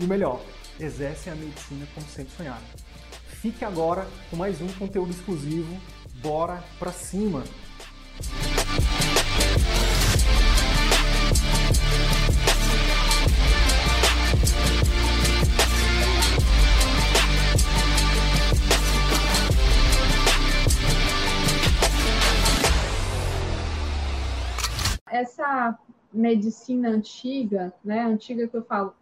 e o melhor, exercem a medicina como sempre sonharam. Fique agora com mais um conteúdo exclusivo. Bora pra cima! Essa medicina antiga, né, antiga que eu falo,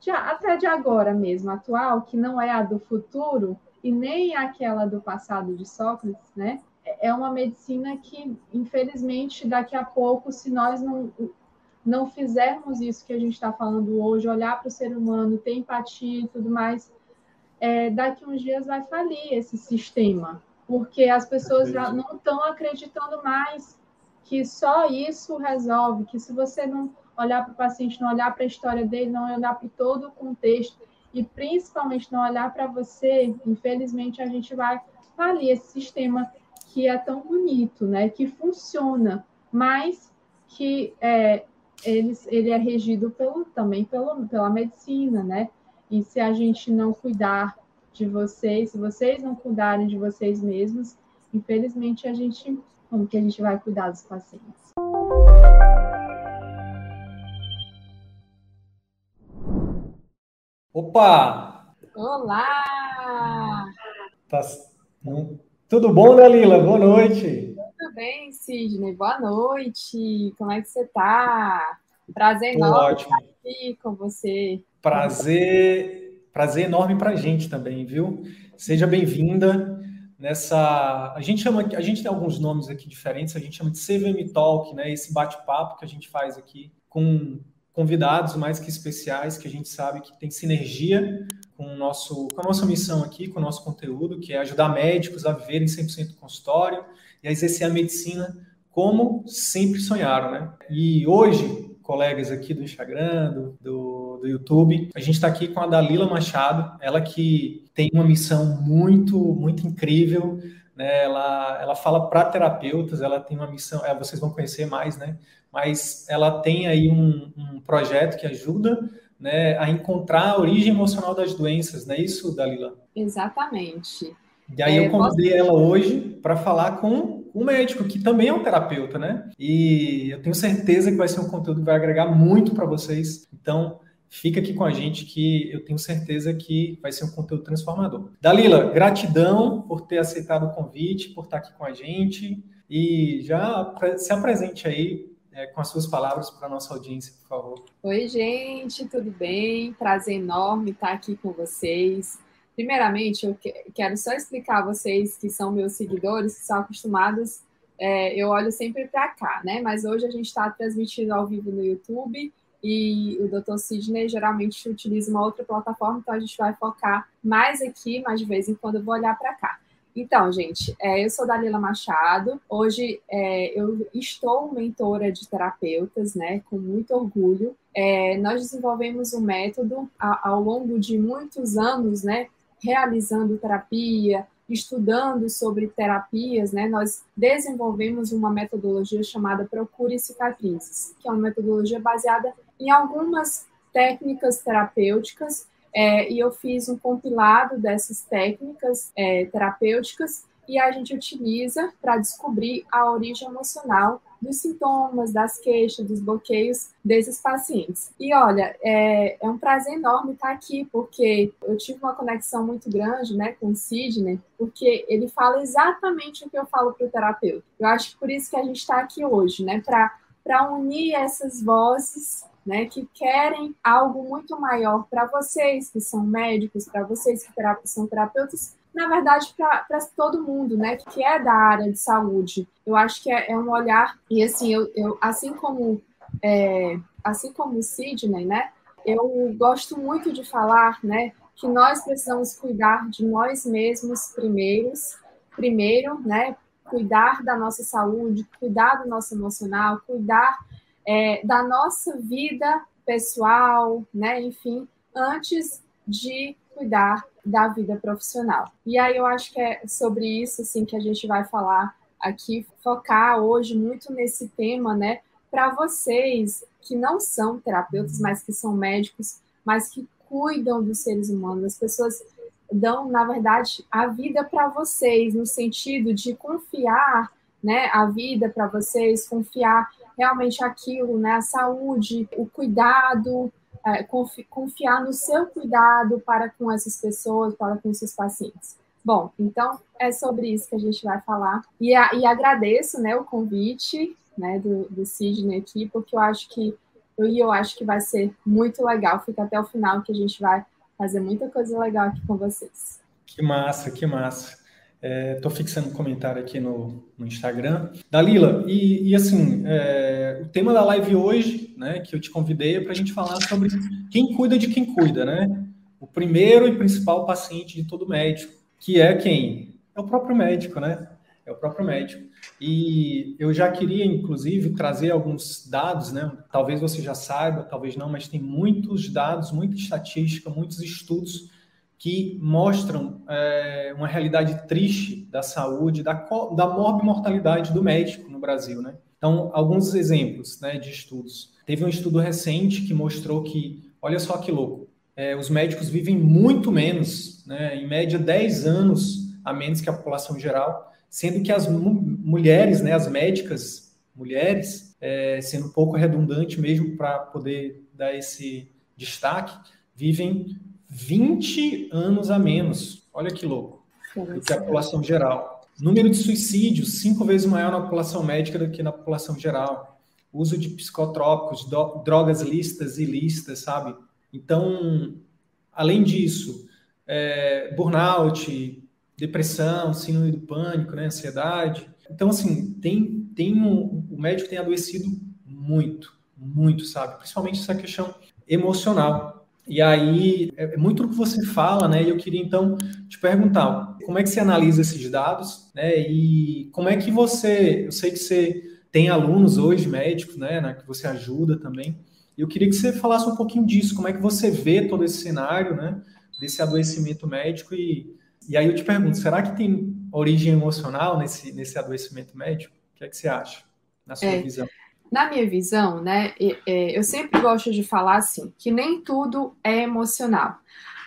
de, até de agora mesmo, atual, que não é a do futuro e nem aquela do passado de Sócrates, né? É uma medicina que, infelizmente, daqui a pouco, se nós não, não fizermos isso que a gente está falando hoje, olhar para o ser humano, ter empatia e tudo mais, é, daqui uns dias vai falir esse sistema, porque as pessoas já não estão acreditando mais que só isso resolve, que se você não olhar para o paciente, não olhar para a história dele, não olhar para todo o contexto e principalmente não olhar para você, infelizmente a gente vai falir esse sistema que é tão bonito, né? Que funciona, mas que é, ele, ele é regido pelo, também pelo, pela medicina, né? E se a gente não cuidar de vocês, se vocês não cuidarem de vocês mesmos, infelizmente a gente, como que a gente vai cuidar dos pacientes? Opa! Olá! Tá... Tudo bom, Dalila? Boa noite. Tudo bem, Sidney. Boa noite. Como é que você tá? Prazer Tô enorme ótimo. estar aqui com você. Prazer, prazer enorme para a gente também, viu? Seja bem-vinda nessa. A gente chama, a gente tem alguns nomes aqui diferentes. A gente chama de CVM Talk, né? Esse bate-papo que a gente faz aqui com convidados mais que especiais, que a gente sabe que tem sinergia com, o nosso, com a nossa missão aqui, com o nosso conteúdo, que é ajudar médicos a viverem 100% do consultório e a exercer a medicina como sempre sonharam, né? E hoje, colegas aqui do Instagram, do, do, do YouTube, a gente está aqui com a Dalila Machado, ela que tem uma missão muito, muito incrível, né? Ela, ela fala para terapeutas, ela tem uma missão, é, vocês vão conhecer mais, né? mas ela tem aí um, um projeto que ajuda né, a encontrar a origem emocional das doenças, não é isso, Dalila? Exatamente. E aí é, eu convidei ela hoje para falar com um médico que também é um terapeuta, né? E eu tenho certeza que vai ser um conteúdo que vai agregar muito para vocês. Então, fica aqui com a gente que eu tenho certeza que vai ser um conteúdo transformador. Dalila, gratidão por ter aceitado o convite, por estar aqui com a gente e já se apresente aí é, com as suas palavras para a nossa audiência, por favor. Oi, gente, tudo bem? Prazer enorme estar aqui com vocês. Primeiramente, eu quero só explicar a vocês que são meus seguidores, que são acostumados, é, eu olho sempre para cá, né? Mas hoje a gente está transmitindo ao vivo no YouTube e o Dr. Sidney geralmente utiliza uma outra plataforma, então a gente vai focar mais aqui, mas de vez em quando eu vou olhar para cá. Então, gente, é, eu sou Dalila Machado. Hoje é, eu estou mentora de terapeutas, né? Com muito orgulho. É, nós desenvolvemos um método ao longo de muitos anos, né? Realizando terapia, estudando sobre terapias, né? Nós desenvolvemos uma metodologia chamada Procure Cicatrizes, que é uma metodologia baseada em algumas técnicas terapêuticas é, e eu fiz um compilado dessas técnicas é, terapêuticas e a gente utiliza para descobrir a origem emocional dos sintomas, das queixas, dos bloqueios desses pacientes. E olha, é, é, um prazer enorme estar aqui, porque eu tive uma conexão muito grande né, com o Sidney, porque ele fala exatamente o que eu falo para o terapeuta. Eu acho que por isso que a gente está aqui hoje, né, para unir essas vozes né, que querem algo muito maior para vocês que são médicos, para vocês que são terapeutas, na verdade, para todo mundo, né, que é da área de saúde. Eu acho que é, é um olhar, e assim, eu, eu assim como é, assim como o Sidney, né, Eu gosto muito de falar, né, que nós precisamos cuidar de nós mesmos primeiros, primeiro, né, cuidar da nossa saúde, cuidar do nosso emocional, cuidar é, da nossa vida pessoal, né, enfim, antes de cuidar da vida profissional. E aí eu acho que é sobre isso assim que a gente vai falar aqui, focar hoje muito nesse tema, né, para vocês que não são terapeutas, mas que são médicos, mas que cuidam dos seres humanos, as pessoas dão, na verdade, a vida para vocês, no sentido de confiar né, a vida para vocês, confiar realmente aquilo, né, a saúde, o cuidado, é, confiar no seu cuidado para com essas pessoas, para com seus pacientes. Bom, então é sobre isso que a gente vai falar. E, a, e agradeço né, o convite né, do, do Sidney aqui, porque eu acho que eu, eu acho que vai ser muito legal. Fica até o final que a gente vai fazer muita coisa legal aqui com vocês. Que massa, que massa. Estou é, fixando um comentário aqui no, no Instagram. Dalila, e, e assim, é, o tema da live hoje, né, que eu te convidei, é para a gente falar sobre quem cuida de quem cuida, né? O primeiro e principal paciente de todo médico, que é quem? É o próprio médico, né? É o próprio médico. E eu já queria, inclusive, trazer alguns dados, né? Talvez você já saiba, talvez não, mas tem muitos dados, muita estatística, muitos estudos que mostram é, uma realidade triste da saúde, da, da morbimortalidade do médico no Brasil, né? Então, alguns exemplos né, de estudos. Teve um estudo recente que mostrou que, olha só que louco, é, os médicos vivem muito menos, né, em média 10 anos a menos que a população geral, sendo que as mulheres, né, as médicas mulheres, é, sendo um pouco redundante mesmo para poder dar esse destaque, vivem 20 anos a menos. Olha que louco. Do que a população geral. Número de suicídios, cinco vezes maior na população médica do que na população geral. Uso de psicotrópicos, drogas listas e ilícitas, sabe? Então, além disso, é, burnout, depressão, síndrome do pânico, né, ansiedade. Então, assim, tem, tem um, o médico tem adoecido muito, muito, sabe? Principalmente essa questão emocional. E aí, é, é muito do que você fala, né? E eu queria então te perguntar, como é que você analisa esses dados, né? E como é que você, eu sei que você tem alunos hoje médicos, né, né que você ajuda também. Eu queria que você falasse um pouquinho disso, como é que você vê todo esse cenário, né, desse adoecimento médico e e aí eu te pergunto, será que tem origem emocional nesse nesse adoecimento médico? O que é que você acha, na sua é. visão? Na minha visão, né, eu sempre gosto de falar assim, que nem tudo é emocional,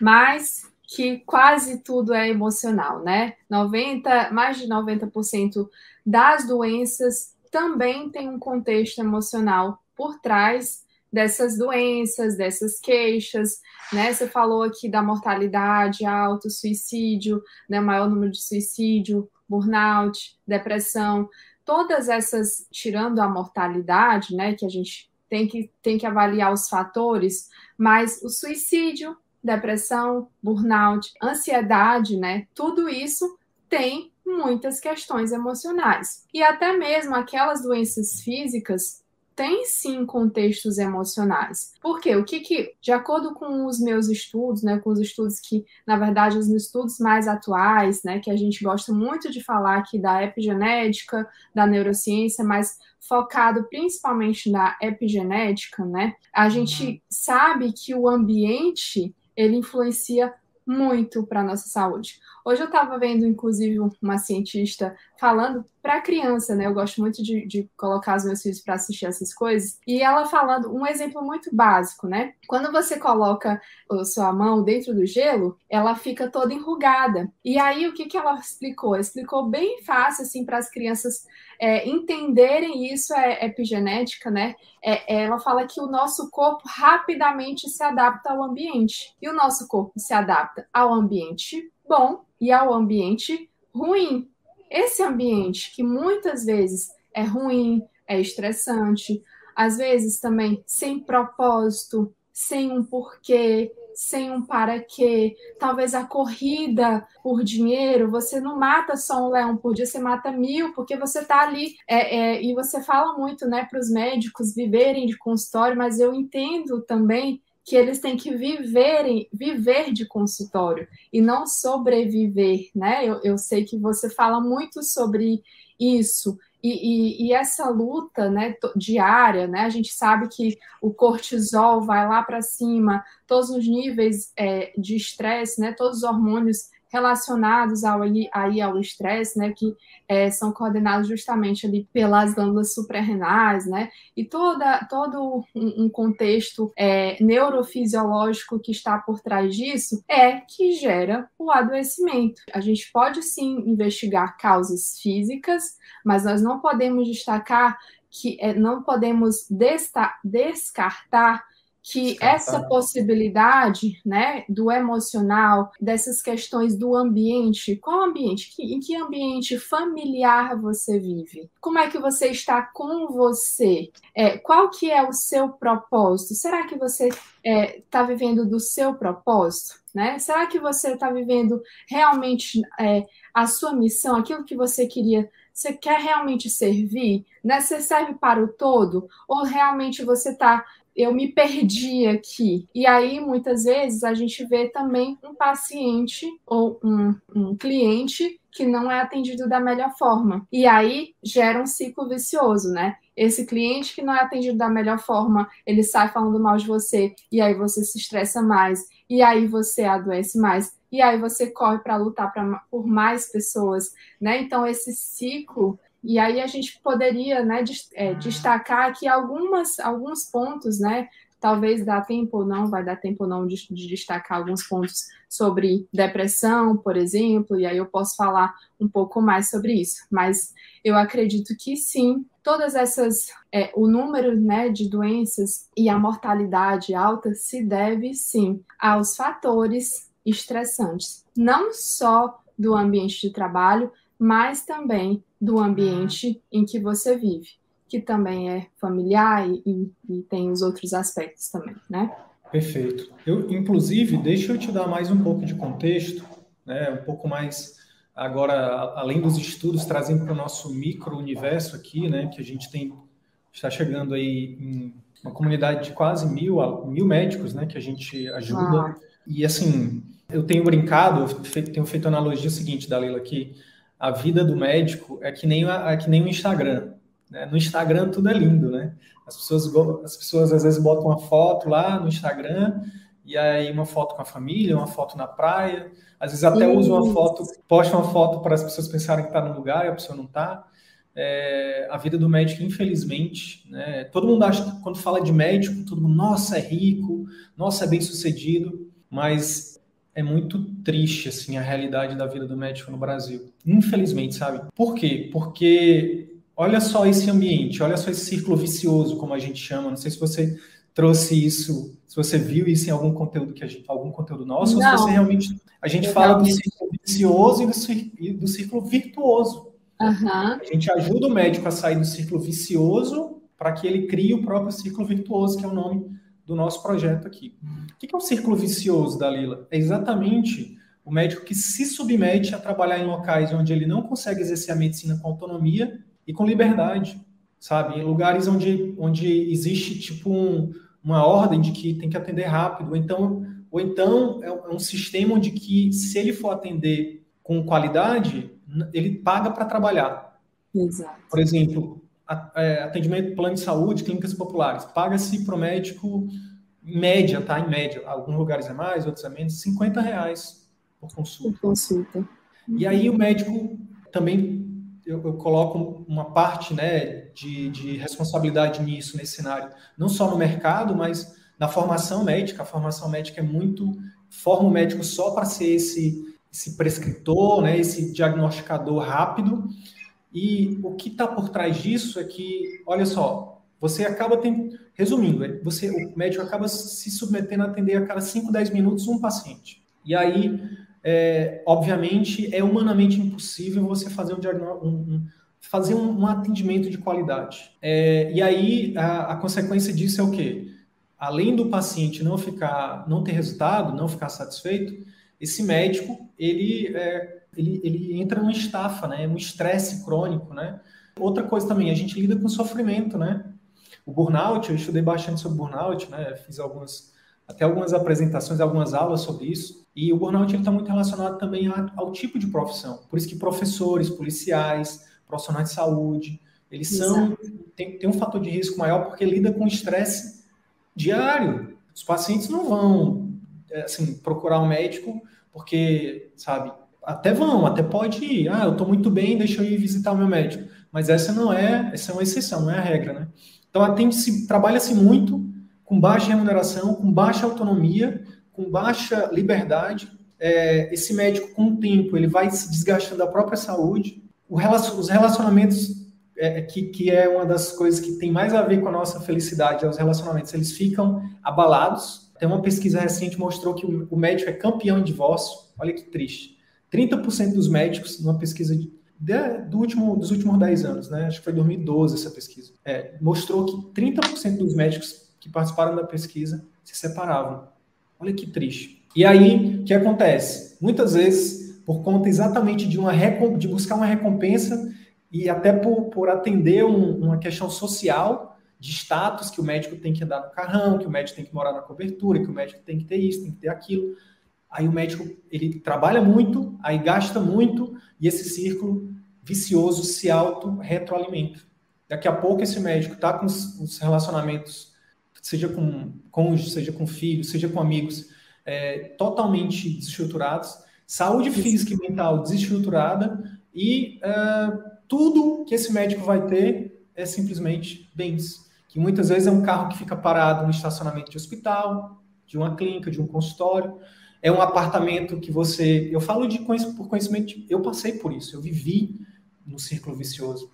mas que quase tudo é emocional, né? 90, mais de 90% das doenças também tem um contexto emocional por trás dessas doenças, dessas queixas, né? Você falou aqui da mortalidade alto, suicídio, né? maior número de suicídio, burnout, depressão todas essas, tirando a mortalidade, né, que a gente tem que, tem que avaliar os fatores, mas o suicídio, depressão, burnout, ansiedade, né, tudo isso tem muitas questões emocionais. E até mesmo aquelas doenças físicas tem sim contextos emocionais. Porque o que que, de acordo com os meus estudos, né, com os estudos que, na verdade, os estudos mais atuais, né, que a gente gosta muito de falar aqui da epigenética, da neurociência, mas focado principalmente na epigenética, né, a gente uhum. sabe que o ambiente ele influencia muito para a nossa saúde. Hoje eu estava vendo, inclusive, uma cientista falando para criança, né? Eu gosto muito de, de colocar os meus filhos para assistir essas coisas. E ela falando um exemplo muito básico, né? Quando você coloca a sua mão dentro do gelo, ela fica toda enrugada. E aí o que, que ela explicou? Explicou bem fácil assim para as crianças é, entenderem isso é epigenética, né? É, é, ela fala que o nosso corpo rapidamente se adapta ao ambiente. E o nosso corpo se adapta ao ambiente bom e ao ambiente ruim. Esse ambiente que muitas vezes é ruim, é estressante, às vezes também sem propósito, sem um porquê, sem um para quê. Talvez a corrida por dinheiro, você não mata só um leão por dia, você mata mil, porque você está ali. É, é, e você fala muito né, para os médicos viverem de consultório, mas eu entendo também que eles têm que viverem, viver de consultório e não sobreviver, né? Eu, eu sei que você fala muito sobre isso. E, e, e, essa luta né, diária, né, a gente sabe que o cortisol vai lá para cima, todos os níveis é, de estresse, né, todos os hormônios relacionados ao, aí ao estresse, né, que é, são coordenados justamente ali pelas glândulas suprarrenais, né, e toda, todo um, um contexto é, neurofisiológico que está por trás disso é que gera o adoecimento. A gente pode sim investigar causas físicas, mas nós não podemos destacar que é, não podemos descartar que essa possibilidade, né, do emocional, dessas questões do ambiente, qual ambiente? em que ambiente familiar você vive? Como é que você está com você? É, qual que é o seu propósito? Será que você está é, tá vivendo do seu propósito? Né? Será que você está vivendo realmente é, a sua missão, aquilo que você queria você quer realmente servir? Né? Você serve para o todo? Ou realmente você está eu me perdi aqui. E aí, muitas vezes, a gente vê também um paciente ou um, um cliente que não é atendido da melhor forma. E aí gera um ciclo vicioso, né? Esse cliente que não é atendido da melhor forma, ele sai falando mal de você, e aí você se estressa mais, e aí você adoece mais, e aí você corre para lutar pra, por mais pessoas, né? Então, esse ciclo e aí a gente poderia né, é, destacar aqui algumas, alguns pontos, né? Talvez dá tempo ou não, vai dar tempo ou não de, de, destacar alguns pontos sobre depressão, por exemplo, e aí eu posso falar um pouco mais sobre isso. Mas eu acredito que sim, todas essas, é, o número né, de doenças e a mortalidade alta se deve sim aos fatores estressantes, não só do ambiente de trabalho, mas também do ambiente em que você vive, que também é familiar e, e tem os outros aspectos também, né? Perfeito. Eu, inclusive, deixa eu te dar mais um pouco de contexto, né? Um pouco mais agora, além dos estudos, trazendo para o nosso micro-universo aqui, né? Que a gente tem está chegando aí em uma comunidade de quase mil, mil médicos, né? Que a gente ajuda. Ah. E assim, eu tenho brincado, eu tenho feito a analogia seguinte, Dalila, que a vida do médico é que nem, é que nem o Instagram. Né? No Instagram tudo é lindo, né? As pessoas, as pessoas às vezes botam uma foto lá no Instagram, e aí uma foto com a família, uma foto na praia, às vezes até usa uma foto, posta uma foto para as pessoas pensarem que está no lugar e a pessoa não está. É, a vida do médico, infelizmente, né? todo mundo acha que quando fala de médico, todo mundo, nossa, é rico, nossa, é bem sucedido, mas é muito triste assim a realidade da vida do médico no Brasil. Infelizmente, sabe? Por quê? Porque olha só esse ambiente, olha só esse círculo vicioso, como a gente chama. Não sei se você trouxe isso, se você viu isso em algum conteúdo que a gente, algum conteúdo nosso, Não. ou se você realmente a gente Eu fala do círculo vicioso e do, do círculo virtuoso. Uhum. A gente ajuda o médico a sair do círculo vicioso para que ele crie o próprio círculo virtuoso, que é o nome do nosso projeto aqui. O que é um círculo vicioso, Dalila? É exatamente o médico que se submete a trabalhar em locais onde ele não consegue exercer a medicina com autonomia e com liberdade, sabe? Em lugares onde, onde existe tipo um, uma ordem de que tem que atender rápido, ou então, ou então é um sistema onde que se ele for atender com qualidade, ele paga para trabalhar. Exato. Por exemplo, é, atendimento plano de saúde, clínicas populares. Paga-se para o médico, em média, tá? Em média. Alguns lugares é mais, outros é menos, 50 reais por consulta. Por consulta. E aí o médico também, eu, eu coloco uma parte né, de, de responsabilidade nisso, nesse cenário. Não só no mercado, mas na formação médica. A formação médica é muito... Forma o médico só para ser esse, esse prescritor, né, esse diagnosticador rápido, e o que está por trás disso é que, olha só, você acaba tendo, resumindo, é, você, o médico acaba se submetendo a atender a cada 5, 10 minutos um paciente. E aí, é, obviamente, é humanamente impossível você fazer um, um, um fazer um, um, atendimento de qualidade. É, e aí, a, a consequência disso é o quê? Além do paciente não ficar, não ter resultado, não ficar satisfeito, esse médico, ele é, ele, ele entra numa estafa, né? Um estresse crônico, né? Outra coisa também, a gente lida com sofrimento, né? O burnout, eu estudei bastante sobre burnout, né? Fiz algumas, até algumas apresentações, algumas aulas sobre isso. E o burnout está muito relacionado também ao tipo de profissão. Por isso que professores, policiais, profissionais de saúde, eles são tem, tem um fator de risco maior porque lida com estresse diário. Os pacientes não vão é, assim procurar um médico porque, sabe, até vão, até pode ir. Ah, eu estou muito bem, deixa eu ir visitar o meu médico. Mas essa não é, essa é uma exceção, não é a regra, né? Então, trabalha-se muito com baixa remuneração, com baixa autonomia, com baixa liberdade. É, esse médico, com o tempo, ele vai se desgastando da própria saúde. Relacion, os relacionamentos, é, que, que é uma das coisas que tem mais a ver com a nossa felicidade, é os relacionamentos, eles ficam abalados. Tem uma pesquisa recente mostrou que o, o médico é campeão em divórcio. Olha que triste. 30% dos médicos, numa pesquisa de, de, do último, dos últimos 10 anos, né? acho que foi 2012 essa pesquisa, é, mostrou que 30% dos médicos que participaram da pesquisa se separavam. Olha que triste. E aí, o que acontece? Muitas vezes, por conta exatamente de, uma de buscar uma recompensa e até por, por atender um, uma questão social, de status, que o médico tem que andar no carrão, que o médico tem que morar na cobertura, que o médico tem que ter isso, tem que ter aquilo. Aí o médico, ele trabalha muito, aí gasta muito, e esse círculo vicioso se auto-retroalimenta. Daqui a pouco esse médico está com os relacionamentos seja com cônjuge, seja com filhos, seja com amigos, é, totalmente desestruturados, saúde física e mental desestruturada e é, tudo que esse médico vai ter é simplesmente bens, que muitas vezes é um carro que fica parado no estacionamento de hospital, de uma clínica, de um consultório, é um apartamento que você, eu falo de por conhecimento, eu passei por isso, eu vivi no círculo vicioso.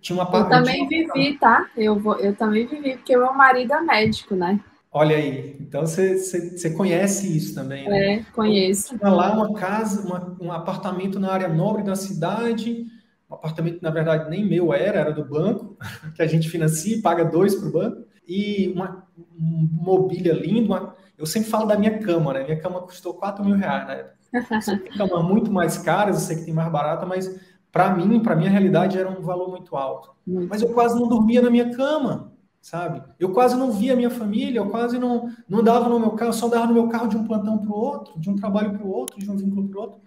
Tinha uma Eu também vivi, tá? Eu, vou, eu também vivi, porque meu marido é médico, né? Olha aí, então você conhece isso também, né? É, conheço. Tinha lá uma casa, uma, um apartamento na área nobre da cidade, um apartamento, na verdade, nem meu era, era do banco, que a gente financia e paga dois para o banco, e uma, mobília linda. Uma, eu sempre falo da minha cama, né? Minha cama custou 4 mil reais na época. Tem cama muito mais caras, eu sei que tem mais barata, mas para mim, para minha realidade, era um valor muito alto. Mas eu quase não dormia na minha cama, sabe? Eu quase não via minha família, eu quase não, não dava no meu carro, só dava no meu carro de um plantão para o outro, de um trabalho para o outro, de um vínculo para o outro.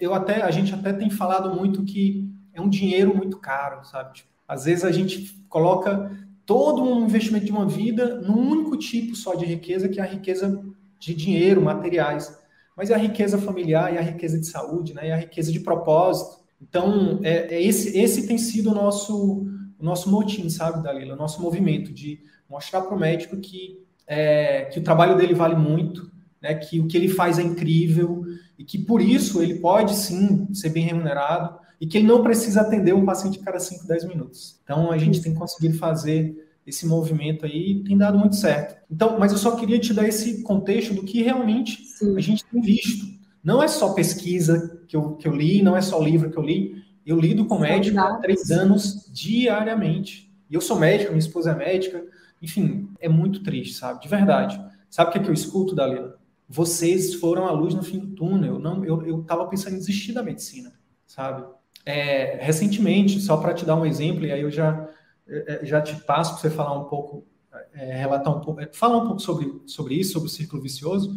Eu até, a gente até tem falado muito que é um dinheiro muito caro, sabe? Tipo, às vezes a gente coloca todo um investimento de uma vida num único tipo só de riqueza, que é a riqueza de dinheiro, materiais. Mas é a riqueza familiar, e a riqueza de saúde, né? E a riqueza de propósito. Então, é, é esse, esse tem sido o nosso, o nosso motim, sabe, Dalila? O nosso movimento de mostrar para o médico que, é, que o trabalho dele vale muito, né, que o que ele faz é incrível e que por isso ele pode sim ser bem remunerado e que ele não precisa atender um paciente a cada 5, 10 minutos. Então, a gente tem conseguido fazer esse movimento aí e tem dado muito certo. Então, mas eu só queria te dar esse contexto do que realmente sim. a gente tem visto não é só pesquisa que eu, que eu li, não é só livro que eu li. Eu lido com médico há três anos diariamente. E eu sou médico, minha esposa é médica. Enfim, é muito triste, sabe? De verdade. Sabe o que, é que eu escuto, Dalila? Vocês foram a luz no fim do túnel. Eu não, eu, eu tava pensando em desistir da medicina, sabe? É, recentemente, só para te dar um exemplo, e aí eu já, é, é, já te passo para você falar um pouco, é, relatar um pouco, é, falar um pouco sobre, sobre isso, sobre o círculo vicioso.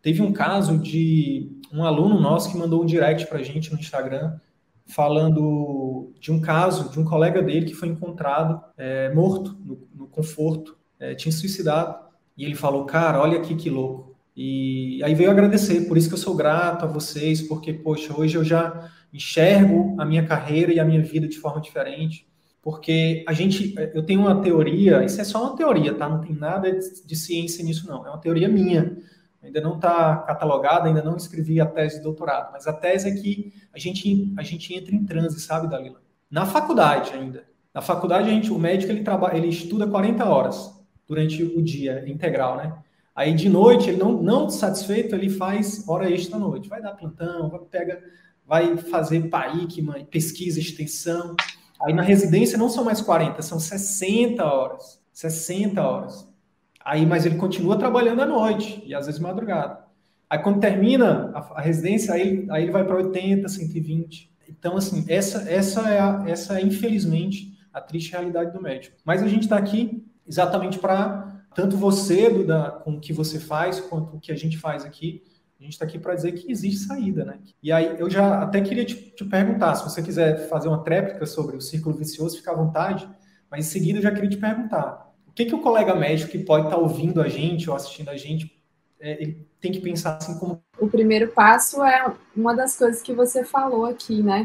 Teve um caso de um aluno nosso que mandou um direct para a gente no Instagram falando de um caso de um colega dele que foi encontrado é, morto no, no conforto, é, tinha suicidado. E ele falou, cara, olha aqui que louco. E aí veio agradecer, por isso que eu sou grato a vocês, porque, poxa, hoje eu já enxergo a minha carreira e a minha vida de forma diferente. Porque a gente, eu tenho uma teoria, isso é só uma teoria, tá? Não tem nada de, ciência nisso, não. É uma teoria minha ainda não está catalogada, ainda não escrevi a tese de doutorado, mas a tese é que a gente, a gente entra em transe, sabe, Dalila? Na faculdade ainda. Na faculdade, a gente, o médico ele, trabalha, ele estuda 40 horas durante o dia integral, né? Aí de noite, ele não, não satisfeito, ele faz hora extra à noite. Vai dar plantão, pega, vai fazer PAIC, pesquisa, extensão. Aí na residência não são mais 40, são 60 horas. 60 horas. Aí, mas ele continua trabalhando à noite e às vezes madrugada. Aí quando termina a, a residência, aí, aí ele vai para 80, 120. Então, assim, essa, essa, é a, essa é, infelizmente, a triste realidade do médico. Mas a gente está aqui exatamente para tanto você, do, com o que você faz, quanto o que a gente faz aqui, a gente está aqui para dizer que existe saída, né? E aí eu já até queria te, te, perguntar, se você quiser fazer uma tréplica sobre o círculo vicioso, fica à vontade, mas em seguida eu já queria te perguntar, o que, que o colega médico que pode estar tá ouvindo a gente ou assistindo a gente, é, ele tem que pensar assim como... O primeiro passo é uma das coisas que você falou aqui, né?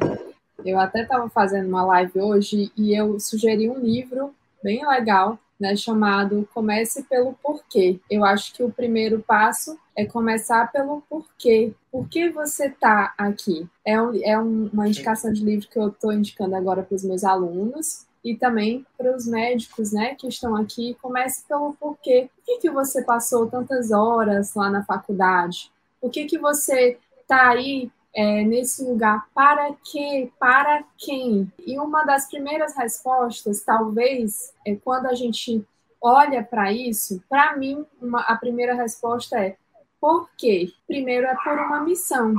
Eu até estava fazendo uma live hoje e eu sugeri um livro bem legal, né, chamado Comece pelo Porquê. Eu acho que o primeiro passo é começar pelo porquê. Por que você está aqui? É, um, é um, uma indicação de livro que eu estou indicando agora para os meus alunos e também para os médicos, né, que estão aqui. Comece pelo porquê. Por que, que você passou tantas horas lá na faculdade? Por que, que você está aí é, nesse lugar para quê, para quem? E uma das primeiras respostas, talvez, é quando a gente olha para isso, para mim, uma, a primeira resposta é por quê? Primeiro é por uma missão.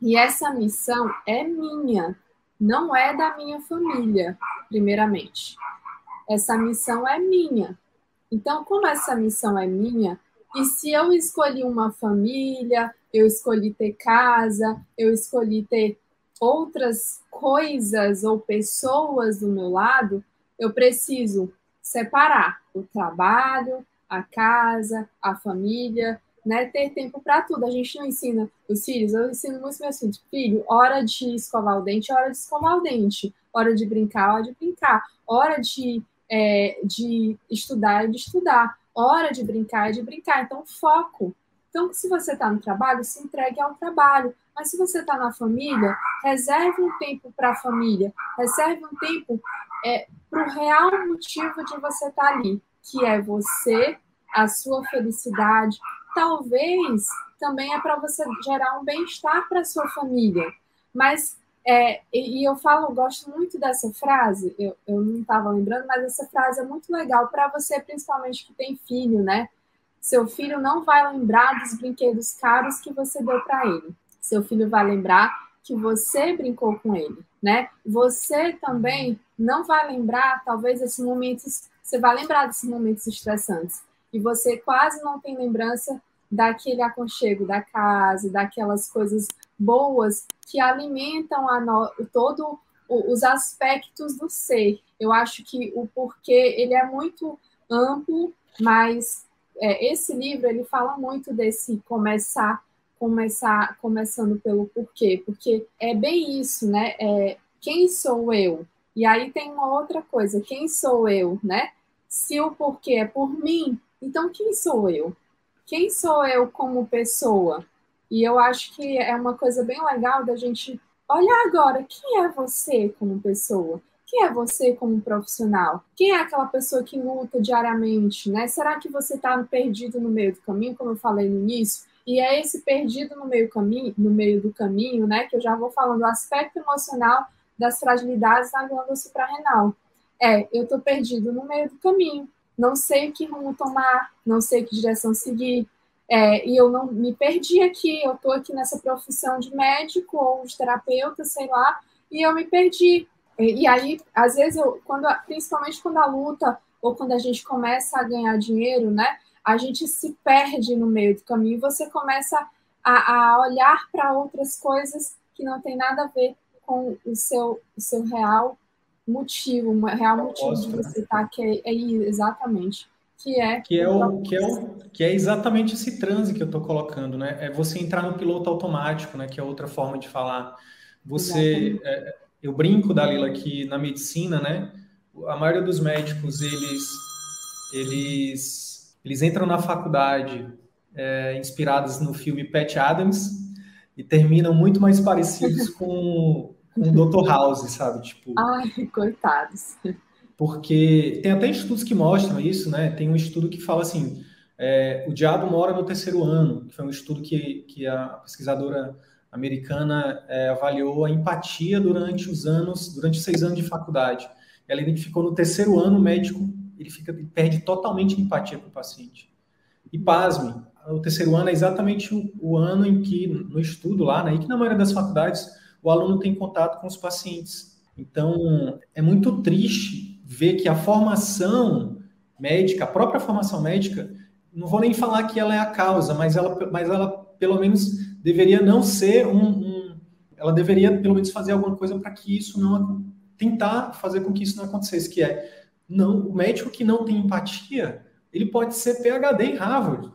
E essa missão é minha, não é da minha família, primeiramente. Essa missão é minha. Então, como essa missão é minha, e se eu escolhi uma família, eu escolhi ter casa, eu escolhi ter outras coisas ou pessoas do meu lado, eu preciso separar o trabalho, a casa, a família, né? Ter tempo para tudo. A gente não ensina os filhos, eu ensino muito meus filhos, filho, hora de escovar o dente, hora de escovar o dente, hora de brincar, hora de brincar, hora de, é, de estudar, de estudar, hora de brincar, de brincar. Então, foco. Então, se você está no trabalho, se entregue ao trabalho. Mas se você está na família, reserve um tempo para a família, reserve um tempo é, para o real motivo de você estar tá ali, que é você, a sua felicidade. Talvez também é para você gerar um bem-estar para sua família. Mas, é, e, eu falo, gosto muito dessa frase, eu, eu não estava lembrando, mas essa frase é muito legal para você, principalmente que tem filho, né? Seu filho não vai lembrar dos brinquedos caros que você deu para ele. Seu filho vai lembrar que você brincou com ele, né? Você também não vai lembrar, talvez, esses momentos. Você vai lembrar desses momentos estressantes e você quase não tem lembrança daquele aconchego da casa, daquelas coisas boas que alimentam no, todo os aspectos do ser. Eu acho que o porquê ele é muito amplo, mas é, esse livro ele fala muito desse começar, começar, começando pelo porquê, porque é bem isso, né? É, quem sou eu? E aí tem uma outra coisa, quem sou eu, né? Se o porquê é por mim, então quem sou eu? Quem sou eu como pessoa? E eu acho que é uma coisa bem legal da gente olhar agora, quem é você como pessoa? Quem é você como profissional? Quem é aquela pessoa que luta diariamente, né? Será que você está perdido no meio do caminho, como eu falei no início? E é esse perdido no meio, caminho, no meio do caminho, né? Que eu já vou falando do aspecto emocional das fragilidades da glândula suprarrenal. É, eu estou perdido no meio do caminho, não sei que rumo tomar, não sei que direção seguir, é, e eu não me perdi aqui, eu estou aqui nessa profissão de médico ou de terapeuta, sei lá, e eu me perdi. E, aí, às vezes, eu, quando, principalmente quando a luta ou quando a gente começa a ganhar dinheiro, né? A gente se perde no meio do caminho e você começa a, a olhar para outras coisas que não tem nada a ver com o seu, o seu real motivo, o real motivo de você né? estar aqui. É, é exatamente. Que é, que é o que é o que é exatamente esse transe que eu estou colocando, né? É você entrar no piloto automático, né? Que é outra forma de falar. Você, é, eu brinco, Dalila, que na medicina, né, a maioria dos médicos, eles, eles, eles entram na faculdade é, inspirados no filme Pat Adams e terminam muito mais parecidos com, com o Dr. House, sabe? Tipo, Ai, coitados. Porque tem até estudos que mostram isso, né? Tem um estudo que fala assim, é, o diabo mora no terceiro ano, que foi um estudo que, que a pesquisadora americana é, avaliou a empatia durante os anos, durante seis anos de faculdade. Ela identificou no terceiro ano o médico ele fica ele perde totalmente a empatia com o paciente. E pasme, o terceiro ano é exatamente o, o ano em que no estudo lá, né, e que na maioria das faculdades o aluno tem contato com os pacientes. Então é muito triste ver que a formação médica, a própria formação médica, não vou nem falar que ela é a causa, mas ela, mas ela pelo menos deveria não ser um, um ela deveria pelo menos fazer alguma coisa para que isso não tentar fazer com que isso não acontecesse, que é não o médico que não tem empatia, ele pode ser PhD em Harvard.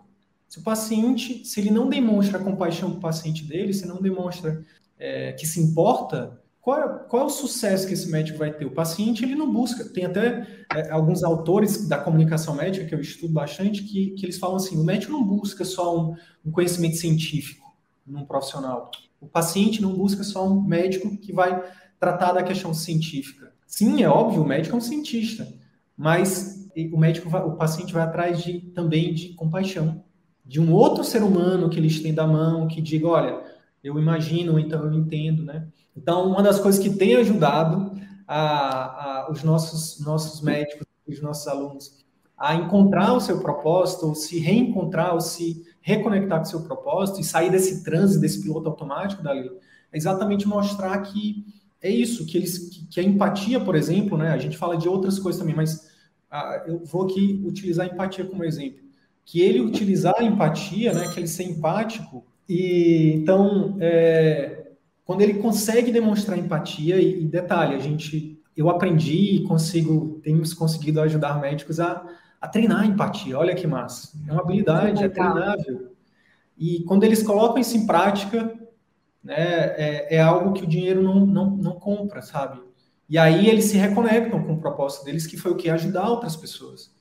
Se o paciente, se ele não demonstra compaixão para o paciente dele, se não demonstra é, que se importa, qual é, qual é, o sucesso que esse médico vai ter? O paciente ele não busca. Tem até é, alguns autores da comunicação médica que eu estudo bastante que, que eles falam assim: o médico não busca só um, um conhecimento científico num profissional. O paciente não busca só um médico que vai tratar da questão científica. Sim, é óbvio, o médico é um cientista, mas o médico, vai, o paciente vai atrás de também de compaixão, de um outro ser humano que ele estenda a mão, que diga, olha, eu imagino, então eu entendo, né? Então, uma das coisas que tem ajudado a, a, os nossos, nossos médicos, os nossos alunos, a encontrar o seu propósito, ou se reencontrar, ou se reconectar com o seu propósito e sair desse transe, desse piloto automático, Dalila, é exatamente mostrar que é isso, que, eles, que, que a empatia, por exemplo, né? A gente fala de outras coisas também, mas ah, eu vou aqui utilizar a empatia como exemplo. Que ele utilizar a empatia, né? Que ele ser empático, e então, é, quando ele consegue demonstrar empatia, e, e, detalhe, a gente, eu aprendi e consigo, temos conseguido ajudar médicos a, a treinar a empatia. Olha que massa. É uma habilidade, é treinável. E quando eles colocam isso em prática, né, é, é algo que o dinheiro não, não, não compra, sabe? E aí eles se reconectam com o propósito deles, que foi o que? Ajudar outras pessoas.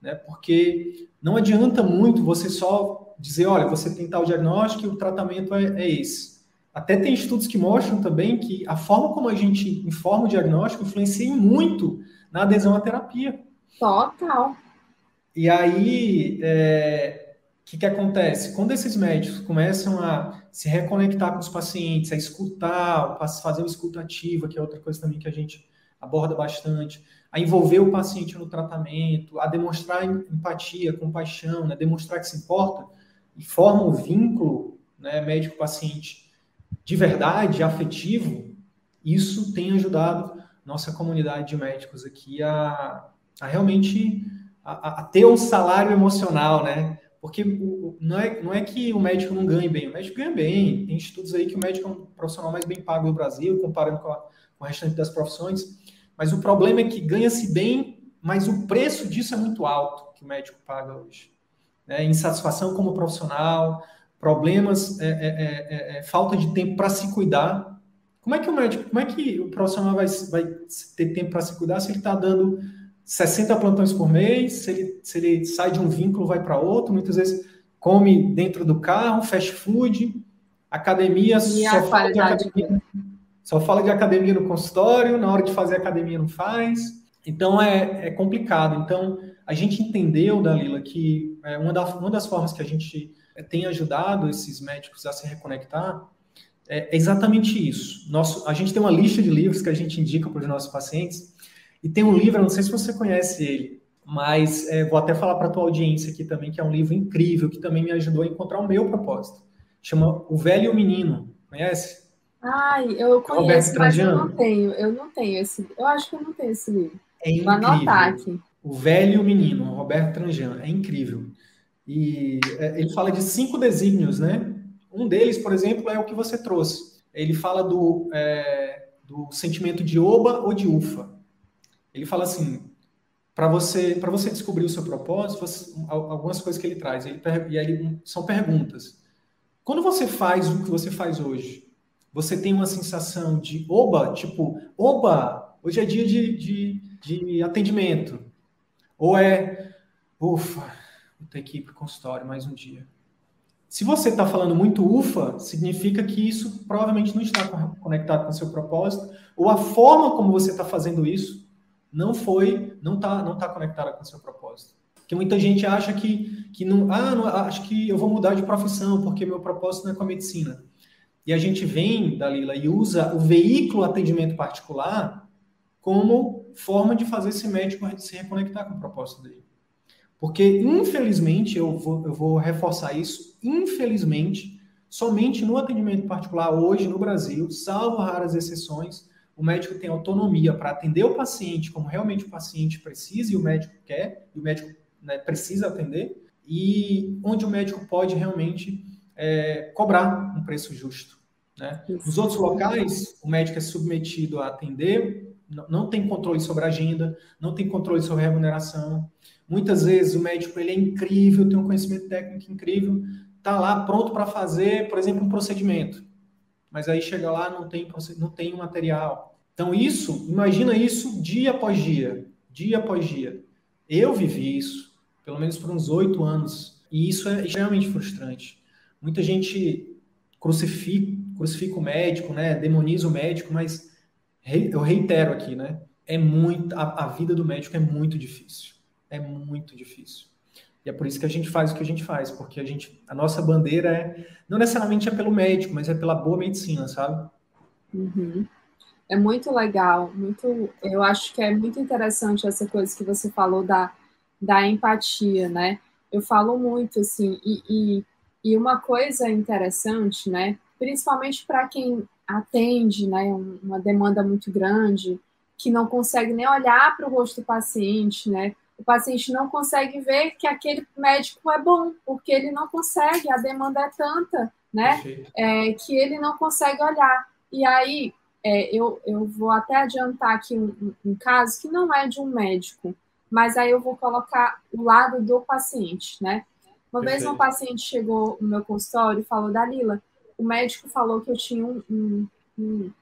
Né? Porque não adianta muito você só dizer, olha, você tem tal diagnóstico e o tratamento é, é esse. Até tem estudos que mostram também que a forma como a gente informa o diagnóstico influencia muito na adesão à terapia. Total. E aí, é, o que, que acontece? Quando esses médicos começam a se reconectar com os pacientes, a escutar, fazer o escutativo, que é outra coisa também que a gente aborda bastante, a envolver o paciente no tratamento, a demonstrar empatia, compaixão, né, demonstrar que se importa, e forma um vínculo né, médico-paciente de verdade, afetivo, isso tem ajudado nossa comunidade de médicos aqui a, a realmente a, a, ter um salário emocional, né? Porque o, não, é, não é que o médico não ganhe bem, o médico ganha bem. Tem estudos aí que o médico é um profissional mais bem pago do Brasil, comparando com, a, com o restante das profissões. Mas o problema é que ganha-se bem, mas o preço disso é muito alto que o médico paga hoje é, insatisfação como profissional, problemas, é, é, é, é falta de tempo para se cuidar. Como é que o médico, como é que o profissional vai, vai ter tempo para se cuidar se ele está dando 60 plantões por mês, se ele, se ele sai de um vínculo, vai para outro, muitas vezes come dentro do carro, fast food, academia, só fala, de academia só fala de academia no consultório, na hora de fazer academia não faz. Então é, é complicado. Então, a gente entendeu, Dalila, que é, uma, da, uma das formas que a gente é, tem ajudado esses médicos a se reconectar é exatamente isso. Nosso, a gente tem uma lista de livros que a gente indica para os nossos pacientes, e tem um livro, não sei se você conhece ele, mas é, vou até falar para a tua audiência aqui também, que é um livro incrível, que também me ajudou a encontrar o meu propósito. Chama O Velho e o Menino. Conhece? Ai, eu conheço, mas eu não tenho. Eu não tenho esse. Eu acho que eu não tenho esse livro. É incrível. Vou anotar aqui. O Velho Menino, Roberto Tranjan, é incrível. E é, ele fala de cinco desígnios, né? Um deles, por exemplo, é o que você trouxe. Ele fala do, é, do sentimento de oba ou de ufa. Ele fala assim, para você para você descobrir o seu propósito, você, algumas coisas que ele traz. Ele, e aí são perguntas. Quando você faz o que você faz hoje, você tem uma sensação de oba, tipo, oba, hoje é dia de, de, de atendimento. Ou é, ufa, para o consultório mais um dia. Se você está falando muito ufa, significa que isso provavelmente não está conectado com o seu propósito, ou a forma como você está fazendo isso não foi, não está não tá conectada com o seu propósito. Porque muita gente acha que, que não, ah, não, acho que eu vou mudar de profissão porque meu propósito não é com a medicina. E a gente vem, Dalila, e usa o veículo atendimento particular como forma de fazer esse médico se reconectar com o propósito dele. Porque, infelizmente, eu vou, eu vou reforçar isso, infelizmente, somente no atendimento particular hoje no Brasil, salvo raras exceções, o médico tem autonomia para atender o paciente como realmente o paciente precisa e o médico quer, e o médico né, precisa atender, e onde o médico pode realmente é, cobrar um preço justo. Né? Nos outros locais, o médico é submetido a atender, não, tem controle sobre a agenda, não tem controle sobre remuneração. Muitas vezes o médico ele é incrível, tem um conhecimento técnico incrível, está lá pronto para fazer, por exemplo, um procedimento. Mas aí chega lá, não tem, não tem material. Então, isso, imagina isso dia após dia, dia após dia. Eu vivi isso, pelo menos por uns oito anos, e isso é extremamente frustrante. Muita gente crucifica, crucifica o médico, né? demoniza o médico, mas eu reitero aqui, né? É muito, a, a vida do médico é muito difícil. É muito difícil. E é por isso que a gente faz o que a gente faz, porque a gente, a nossa bandeira é não necessariamente é pelo médico, mas é pela boa medicina, sabe? Uhum. É muito legal, muito. Eu acho que é muito interessante essa coisa que você falou da, da empatia, né? Eu falo muito assim e, e, e uma coisa interessante, né? Principalmente para quem atende, né? Uma demanda muito grande, que não consegue nem olhar para o rosto do paciente, né? o paciente não consegue ver que aquele médico é bom, porque ele não consegue, a demanda é tanta, né? É, que ele não consegue olhar. E aí, é, eu, eu vou até adiantar aqui um, um, caso que não é de um médico, mas aí eu vou colocar o lado do paciente, né? Uma Perfeito. vez um paciente chegou no meu consultório e falou, Dalila, o médico falou que eu tinha um, um, um,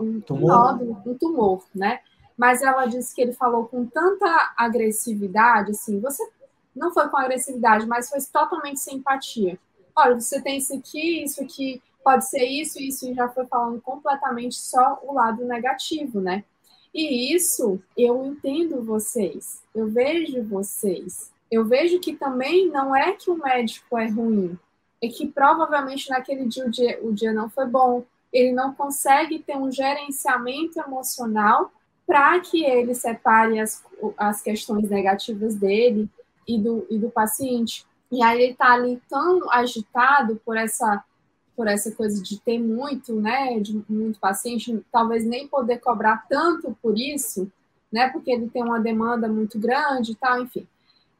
um, tumor? nódulo, um tumor, né? mas ela disse que ele falou com tanta agressividade, assim, você não foi com agressividade, mas foi totalmente sem empatia. Olha, você tem isso aqui, isso aqui, pode ser isso, isso, e já foi falando completamente só o lado negativo, né? E isso, eu entendo vocês, eu vejo vocês. Eu vejo que também não é que o médico é ruim, é que provavelmente naquele dia o dia, o dia não foi bom, ele não consegue ter um gerenciamento emocional para que ele separe as, as questões negativas dele e do, e do paciente. E aí ele está ali tão agitado por essa por essa coisa de ter muito, né, de muito paciente, talvez nem poder cobrar tanto por isso, né, porque ele tem uma demanda muito grande e tal, enfim.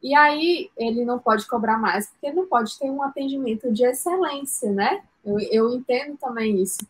E aí ele não pode cobrar mais, porque não pode ter um atendimento de excelência, né? Eu, eu entendo também isso.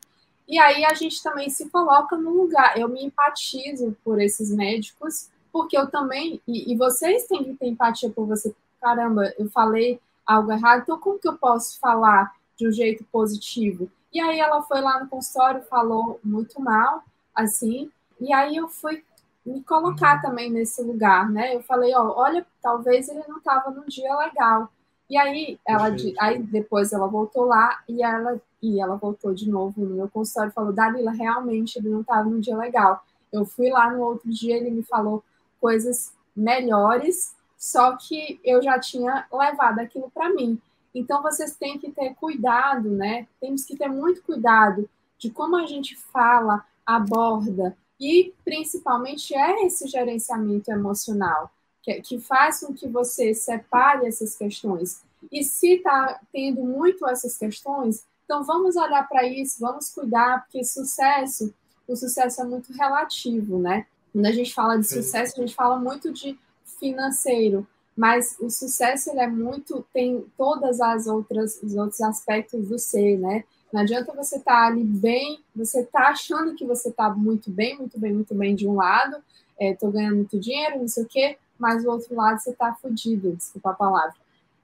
E aí a gente também se coloca no lugar. Eu me empatizo por esses médicos, porque eu também. E, e, vocês têm que ter empatia por você. Caramba, eu falei algo errado, então como que eu posso falar de um jeito positivo? E aí ela foi lá no consultório, falou muito mal, assim, e aí eu fui me colocar também nesse lugar, né? Eu falei, ó, olha, talvez ele não estava num dia legal. E aí ela, aí depois ela voltou lá e ela e ela voltou de novo no meu consultório e falou: Dalila, realmente ele não estava num dia legal. Eu fui lá no outro dia, ele me falou coisas melhores, só que eu já tinha levado aquilo para mim. Então vocês têm que ter cuidado, né? Temos que ter muito cuidado de como a gente fala, aborda e principalmente é esse gerenciamento emocional que, que faz com que você separe essas questões. E se está tendo muito essas questões, então, vamos olhar para isso, vamos cuidar, porque sucesso, o sucesso é muito relativo, né? Quando a gente fala de sucesso, a gente fala muito de financeiro, mas o sucesso ele é muito tem todas as outras os outros aspectos do ser, né? Não adianta você estar tá ali bem, você está achando que você está muito bem, muito bem, muito bem de um lado, estou é, ganhando muito dinheiro, não sei o quê, mas do outro lado você está fudido, desculpa a palavra.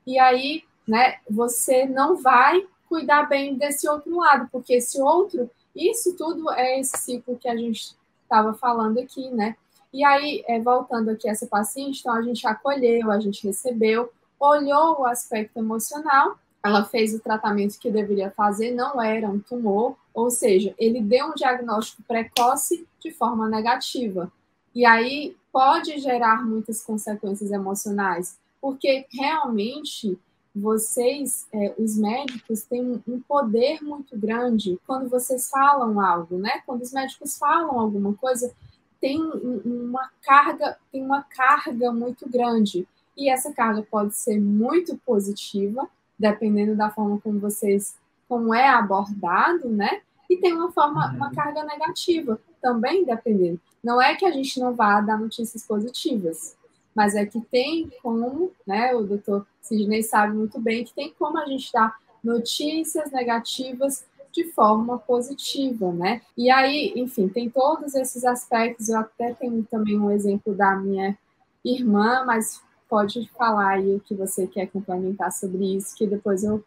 E aí, né, você não vai cuidar bem desse outro lado, porque esse outro, isso tudo é esse ciclo que a gente estava falando aqui, né? E aí, é, voltando aqui a essa paciente, então a gente acolheu, a gente recebeu, olhou o aspecto emocional, ela fez o tratamento que deveria fazer, não era um tumor, ou seja, ele deu um diagnóstico precoce de forma negativa. E aí pode gerar muitas consequências emocionais, porque realmente vocês, é, os médicos, têm um poder muito grande quando vocês falam algo, né? Quando os médicos falam alguma coisa, tem uma carga, tem uma carga muito grande. E essa carga pode ser muito positiva, dependendo da forma como vocês, como é abordado, né? E tem uma forma, uma uhum. carga negativa. também dependendo. Não é que a gente não vá dar notícias positivas, mas é que tem como, né, o doutor Sidney sabe muito bem, que tem como a gente dar notícias negativas de forma positiva, né? E aí, enfim, tem todos esses aspectos. Eu até tenho também um exemplo da minha irmã, mas pode falar aí o que você quer complementar sobre isso, que depois eu.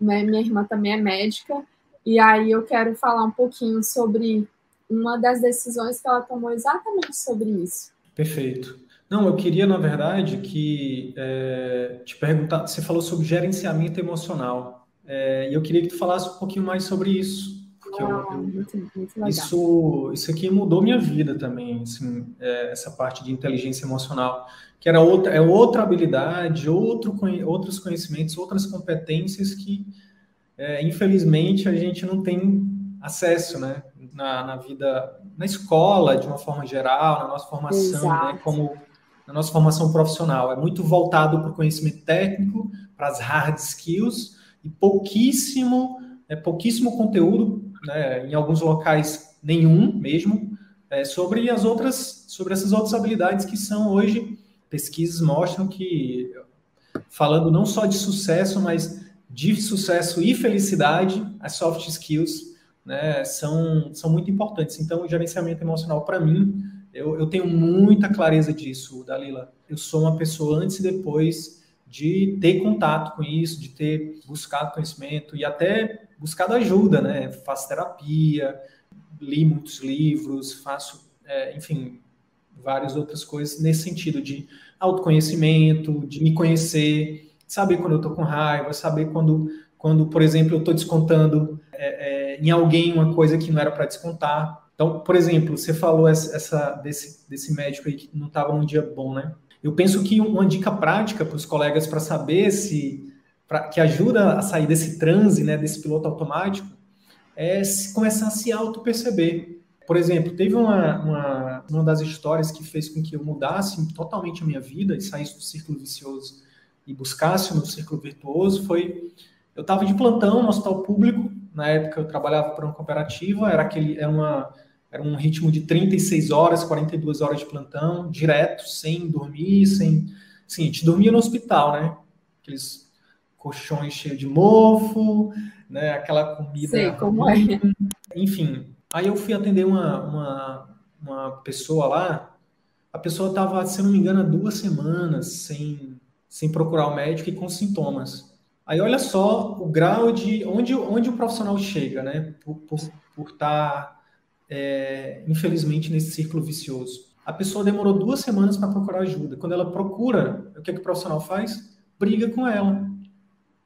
Né, minha irmã também é médica, e aí eu quero falar um pouquinho sobre uma das decisões que ela tomou exatamente sobre isso. Perfeito. Não, eu queria, na verdade, que é, te perguntar. Você falou sobre gerenciamento emocional. É, e eu queria que tu falasse um pouquinho mais sobre isso. Porque ah, eu, muito, muito legal. Isso, isso aqui mudou minha vida também, assim, é, essa parte de inteligência emocional, que era outra, é outra habilidade, outro, outros conhecimentos, outras competências que, é, infelizmente, a gente não tem acesso, né, na, na, vida, na escola, de uma forma geral, na nossa formação, né, como na nossa formação profissional. É muito voltado para o conhecimento técnico, para as hard skills, e pouquíssimo, é, pouquíssimo conteúdo, né, em alguns locais nenhum mesmo, é, sobre as outras, sobre essas outras habilidades que são hoje pesquisas mostram que falando não só de sucesso, mas de sucesso e felicidade, as soft skills né, são, são muito importantes. Então, o gerenciamento emocional, para mim, eu, eu tenho muita clareza disso, Dalila. Eu sou uma pessoa antes e depois de ter contato com isso, de ter buscado conhecimento e até buscado ajuda, né? Faço terapia, li muitos livros, faço, é, enfim, várias outras coisas nesse sentido de autoconhecimento, de me conhecer, saber quando eu tô com raiva, saber quando, quando por exemplo, eu tô descontando é, é, em alguém uma coisa que não era para descontar. Então, por exemplo, você falou essa desse, desse médico aí que não estava num dia bom, né? Eu penso que uma dica prática para os colegas para saber se, pra, que ajuda a sair desse transe, né, desse piloto automático, é começar a se auto-perceber. Por exemplo, teve uma, uma, uma das histórias que fez com que eu mudasse totalmente a minha vida e saísse do círculo vicioso e buscasse no círculo virtuoso, foi... Eu estava de plantão no hospital público, na época eu trabalhava para uma cooperativa, era, aquele, era uma era um ritmo de 36 horas, 42 horas de plantão, direto, sem dormir, sem. Sim, a gente dormia no hospital, né? Aqueles colchões cheios de mofo, né? Aquela comida. Sei como é. Enfim, aí eu fui atender uma, uma, uma pessoa lá. A pessoa estava, se não me engano, há duas semanas sem, sem procurar o médico e com sintomas. Aí olha só o grau de onde, onde o profissional chega, né? Por estar por, por tá é, infelizmente, nesse círculo vicioso. A pessoa demorou duas semanas para procurar ajuda. Quando ela procura, o que, é que o profissional faz? Briga com ela.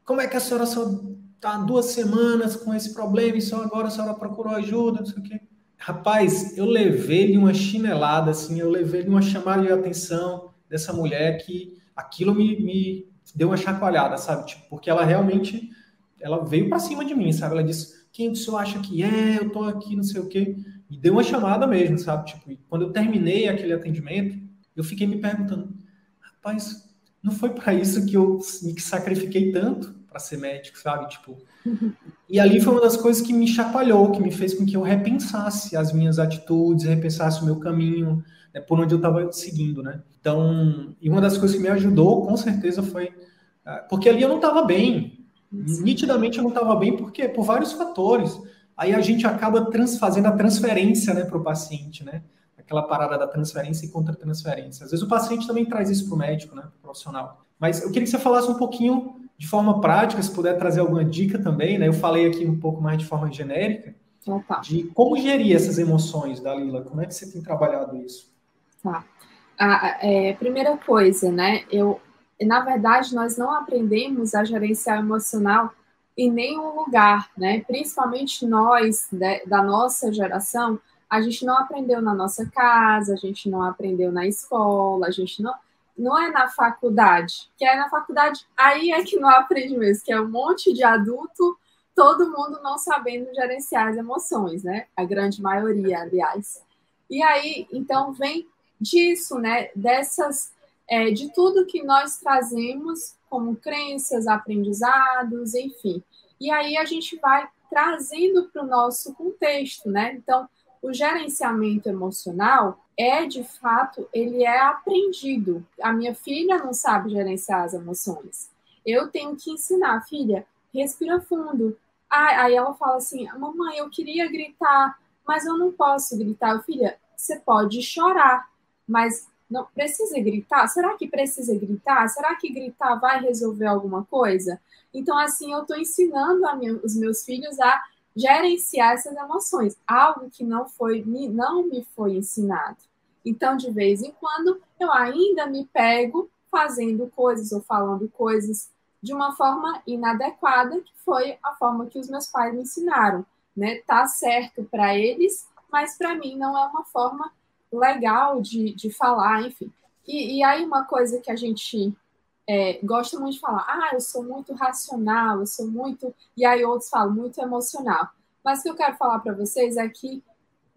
Como é que a senhora só está duas semanas com esse problema e só agora a senhora procurou ajuda? Não sei o quê. Rapaz, eu levei-lhe uma chinelada, assim, eu levei-lhe uma chamada de atenção dessa mulher que aquilo me, me deu uma chacoalhada, sabe? Tipo, porque ela realmente ela veio para cima de mim, sabe? Ela disse: quem o senhor acha que é? Eu tô aqui, não sei o quê. E deu uma chamada mesmo, sabe? Tipo, quando eu terminei aquele atendimento, eu fiquei me perguntando, rapaz, não foi para isso que eu me sacrifiquei tanto para ser médico, sabe? Tipo, e ali foi uma das coisas que me chacoalhou, que me fez com que eu repensasse as minhas atitudes, repensasse o meu caminho, né, por onde eu estava seguindo, né? Então, e uma das coisas que me ajudou, com certeza, foi ah, porque ali eu não estava bem, Nitidamente eu não estava bem, porque por vários fatores. Aí a gente acaba trans, fazendo a transferência né, para o paciente, né? Aquela parada da transferência e contra-transferência. Às vezes o paciente também traz isso para o médico, né? Pro profissional. Mas eu queria que você falasse um pouquinho de forma prática, se puder trazer alguma dica também, né? Eu falei aqui um pouco mais de forma genérica, Opa. de como gerir essas emoções, Dalila. Como é que você tem trabalhado isso? Tá. A, é, primeira coisa, né? Eu na verdade, nós não aprendemos a gerenciar emocional em nenhum lugar, né? Principalmente nós, né, da nossa geração, a gente não aprendeu na nossa casa, a gente não aprendeu na escola, a gente não não é na faculdade, que é na faculdade, aí é que não aprende mesmo, que é um monte de adulto, todo mundo não sabendo gerenciar as emoções, né? A grande maioria, aliás. E aí, então, vem disso, né? Dessas é, de tudo que nós trazemos como crenças, aprendizados, enfim. E aí a gente vai trazendo para o nosso contexto, né? Então, o gerenciamento emocional é de fato, ele é aprendido. A minha filha não sabe gerenciar as emoções. Eu tenho que ensinar, filha, respira fundo. Aí ela fala assim: "Mamãe, eu queria gritar, mas eu não posso gritar". Filha, você pode chorar, mas não precisa gritar? Será que precisa gritar? Será que gritar vai resolver alguma coisa? Então, assim, eu estou ensinando minha, os meus filhos a gerenciar essas emoções, algo que não foi não me foi ensinado. Então, de vez em quando, eu ainda me pego fazendo coisas ou falando coisas de uma forma inadequada, que foi a forma que os meus pais me ensinaram, né? Tá certo para eles, mas para mim não é uma forma legal de, de falar, enfim. E, e aí uma coisa que a gente é, gosta muito de falar, ah, eu sou muito racional, eu sou muito. E aí outros falam, muito emocional. Mas o que eu quero falar para vocês é que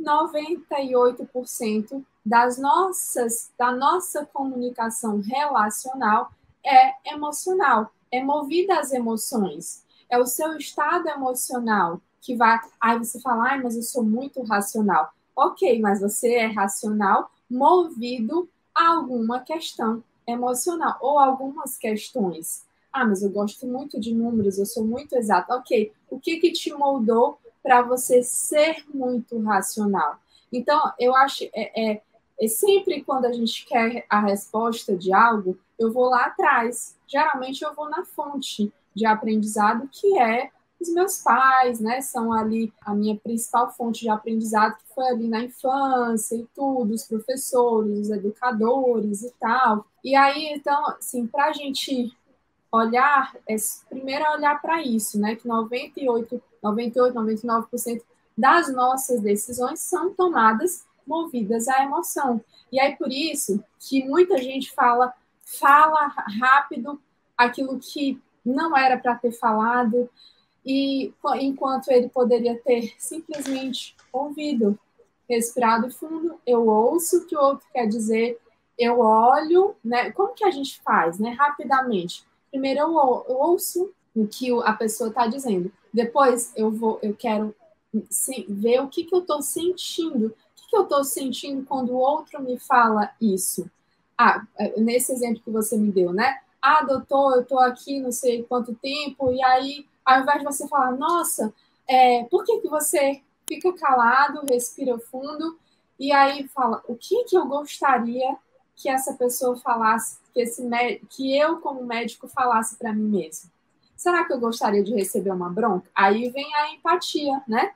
98% das nossas, da nossa comunicação relacional é emocional, é movida às emoções. É o seu estado emocional que vai. Aí você fala, ai, mas eu sou muito racional. Ok, mas você é racional movido a alguma questão emocional ou algumas questões. Ah, mas eu gosto muito de números, eu sou muito exato. Ok, o que que te moldou para você ser muito racional? Então, eu acho é, é, é sempre quando a gente quer a resposta de algo, eu vou lá atrás. Geralmente eu vou na fonte de aprendizado que é os meus pais, né, são ali a minha principal fonte de aprendizado, que foi ali na infância e tudo, os professores, os educadores e tal. E aí, então, assim, para a gente olhar, é, primeiro é olhar para isso, né, que 98, 98, 99% das nossas decisões são tomadas movidas à emoção. E aí, por isso que muita gente fala, fala rápido aquilo que não era para ter falado, e enquanto ele poderia ter simplesmente ouvido, respirado fundo, eu ouço o que o outro quer dizer, eu olho, né? Como que a gente faz, né? Rapidamente. Primeiro eu, ouço o que a pessoa está dizendo. Depois eu vou, eu quero ver o que, que eu estou sentindo. O que, que eu estou sentindo quando o outro me fala isso? Ah, é, nesse exemplo que você me deu, né? Ah, doutor, eu estou aqui não sei quanto tempo, e aí ao invés de você falar, nossa, é, por que, que você fica calado, respira fundo e aí fala, o que, que eu gostaria que essa pessoa falasse, que, esse que eu, como médico, falasse para mim mesmo? Será que eu gostaria de receber uma bronca? Aí vem a empatia, né?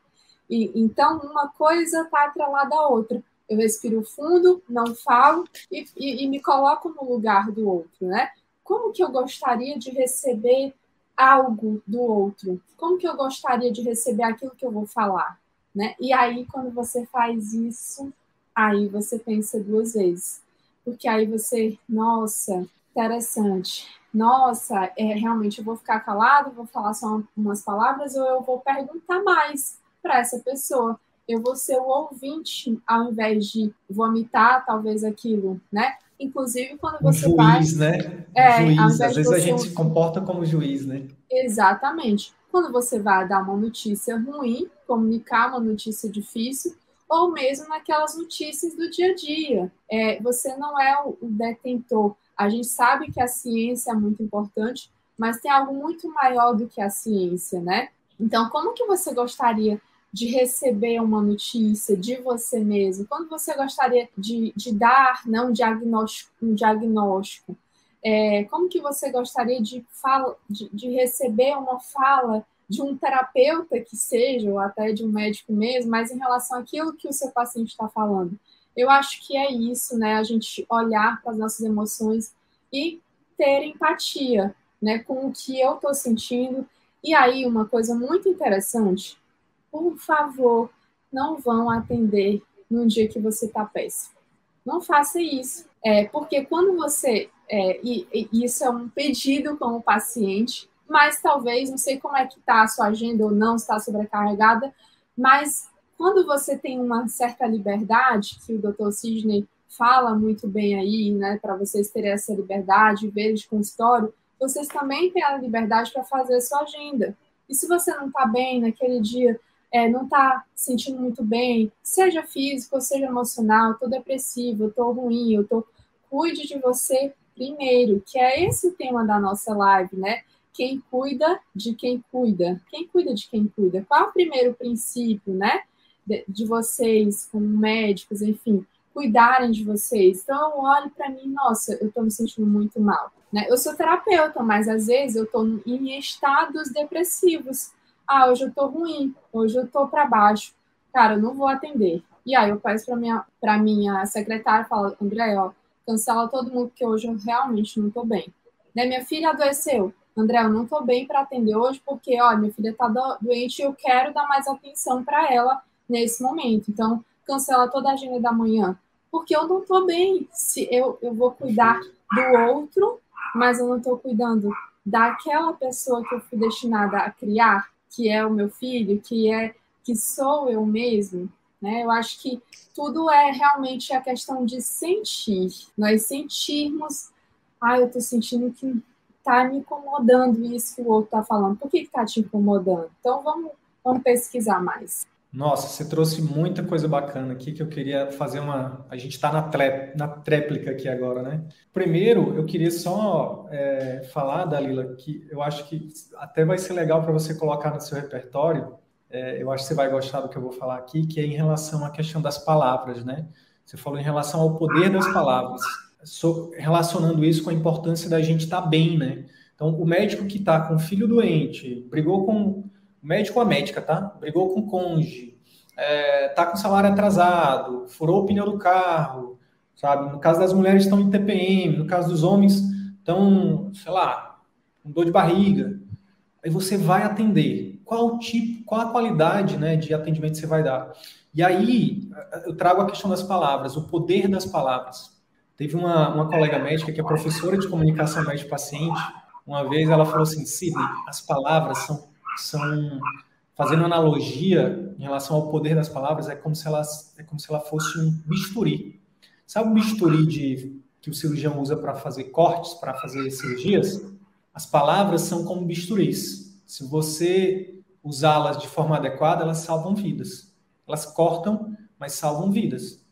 E, então, uma coisa está atrelada à outra. Eu respiro fundo, não falo e, e, e me coloco no lugar do outro, né? Como que eu gostaria de receber algo do outro? Como que eu gostaria de receber aquilo que eu vou falar? Né? E aí, quando você faz isso, aí você pensa duas vezes. Porque aí você, nossa, interessante. Nossa, é, realmente eu vou ficar calado, vou falar só umas palavras ou eu vou perguntar mais para essa pessoa. Eu vou ser o ouvinte ao invés de vomitar talvez aquilo, né? Inclusive, quando você juiz, vai. Né? É, juiz, às vezes a gente se comporta como juiz, né? Exatamente. Quando você vai dar uma notícia ruim, comunicar uma notícia difícil, ou mesmo naquelas notícias do dia a dia. É, você não é o detentor. A gente sabe que a ciência é muito importante, mas tem algo muito maior do que a ciência, né? Então, como que você gostaria de receber uma notícia de você mesmo? Quando você gostaria de, de dar né, um diagnóstico? Um diagnóstico é, como que você gostaria de, fala, de, de, receber uma fala de um terapeuta que seja, ou até de um médico mesmo, mas em relação àquilo que o seu paciente está falando? Eu acho que é isso, né? A gente olhar para as nossas emoções e ter empatia, né, com o que eu estou sentindo. E aí, uma coisa muito interessante por favor, não vão atender no dia que você está péssimo. Não faça isso. É, porque quando você. É, e, e isso é um pedido como paciente, mas talvez, não sei como é que está a sua agenda ou não, está sobrecarregada, mas quando você tem uma certa liberdade, que o Dr. Sidney fala muito bem aí, né, para vocês terem essa liberdade, ver de consultório, vocês também têm a liberdade para fazer a sua agenda. E se você não está bem naquele dia, é, não está se sentindo muito bem, seja físico seja emocional, estou depressivo, estou ruim, eu tô cuide de você primeiro, que é esse o tema da nossa live, né? Quem cuida de quem cuida. Quem cuida de quem cuida? Qual é o primeiro princípio, né? De, de vocês, como médicos, enfim, cuidarem de vocês. Então, olhe para mim, nossa, eu estou me sentindo muito mal. Né? Eu sou terapeuta, mas às vezes eu estou em estados depressivos. Ah, hoje eu estou ruim, hoje eu estou para baixo. Cara, eu não vou atender. E aí eu peço para minha, para minha secretária, falo, André, ó, cancela todo mundo, porque hoje eu realmente não estou bem. Né? Minha filha adoeceu. André, eu não estou bem para atender hoje, porque, ó, minha filha está doente e eu quero dar mais atenção para ela nesse momento. Então, cancela toda a agenda da manhã, porque eu não estou bem. Se eu, eu vou cuidar do outro, mas eu não estou cuidando daquela pessoa que eu fui destinada a criar, que é o meu filho, que é que sou eu mesmo, né? Eu acho que tudo é realmente a questão de sentir. Nós sentirmos, ah, eu estou sentindo que está me incomodando isso que o outro está falando. Por que está te incomodando? Então vamos, vamos pesquisar mais. Nossa, você trouxe muita coisa bacana aqui que eu queria fazer uma. A gente está na, na tréplica aqui agora, né? Primeiro, eu queria só é, falar, Dalila, que eu acho que até vai ser legal para você colocar no seu repertório. É, eu acho que você vai gostar do que eu vou falar aqui, que é em relação à questão das palavras, né? Você falou em relação ao poder das palavras, so, relacionando isso com a importância da gente estar tá bem, né? Então, o médico que está com o filho doente, brigou com médico ou a médica, tá? Brigou com o cônjuge, é, tá com salário atrasado, furou o pneu do carro, sabe? No caso das mulheres estão em TPM, no caso dos homens estão, sei lá, com dor de barriga. Aí você vai atender. Qual tipo, qual a qualidade, né, de atendimento você vai dar? E aí eu trago a questão das palavras, o poder das palavras. Teve uma, uma colega médica que é professora de comunicação médico-paciente. Uma vez ela falou assim, Sidney, as palavras são são fazendo analogia em relação ao poder das palavras, é como se ela, é como se ela fosse um bisturi. Sabe o bisturi de, que o cirurgião usa para fazer cortes, para fazer cirurgias? As palavras são como bisturis. Se você usá-las de forma adequada, elas salvam vidas. Elas cortam, mas salvam vidas.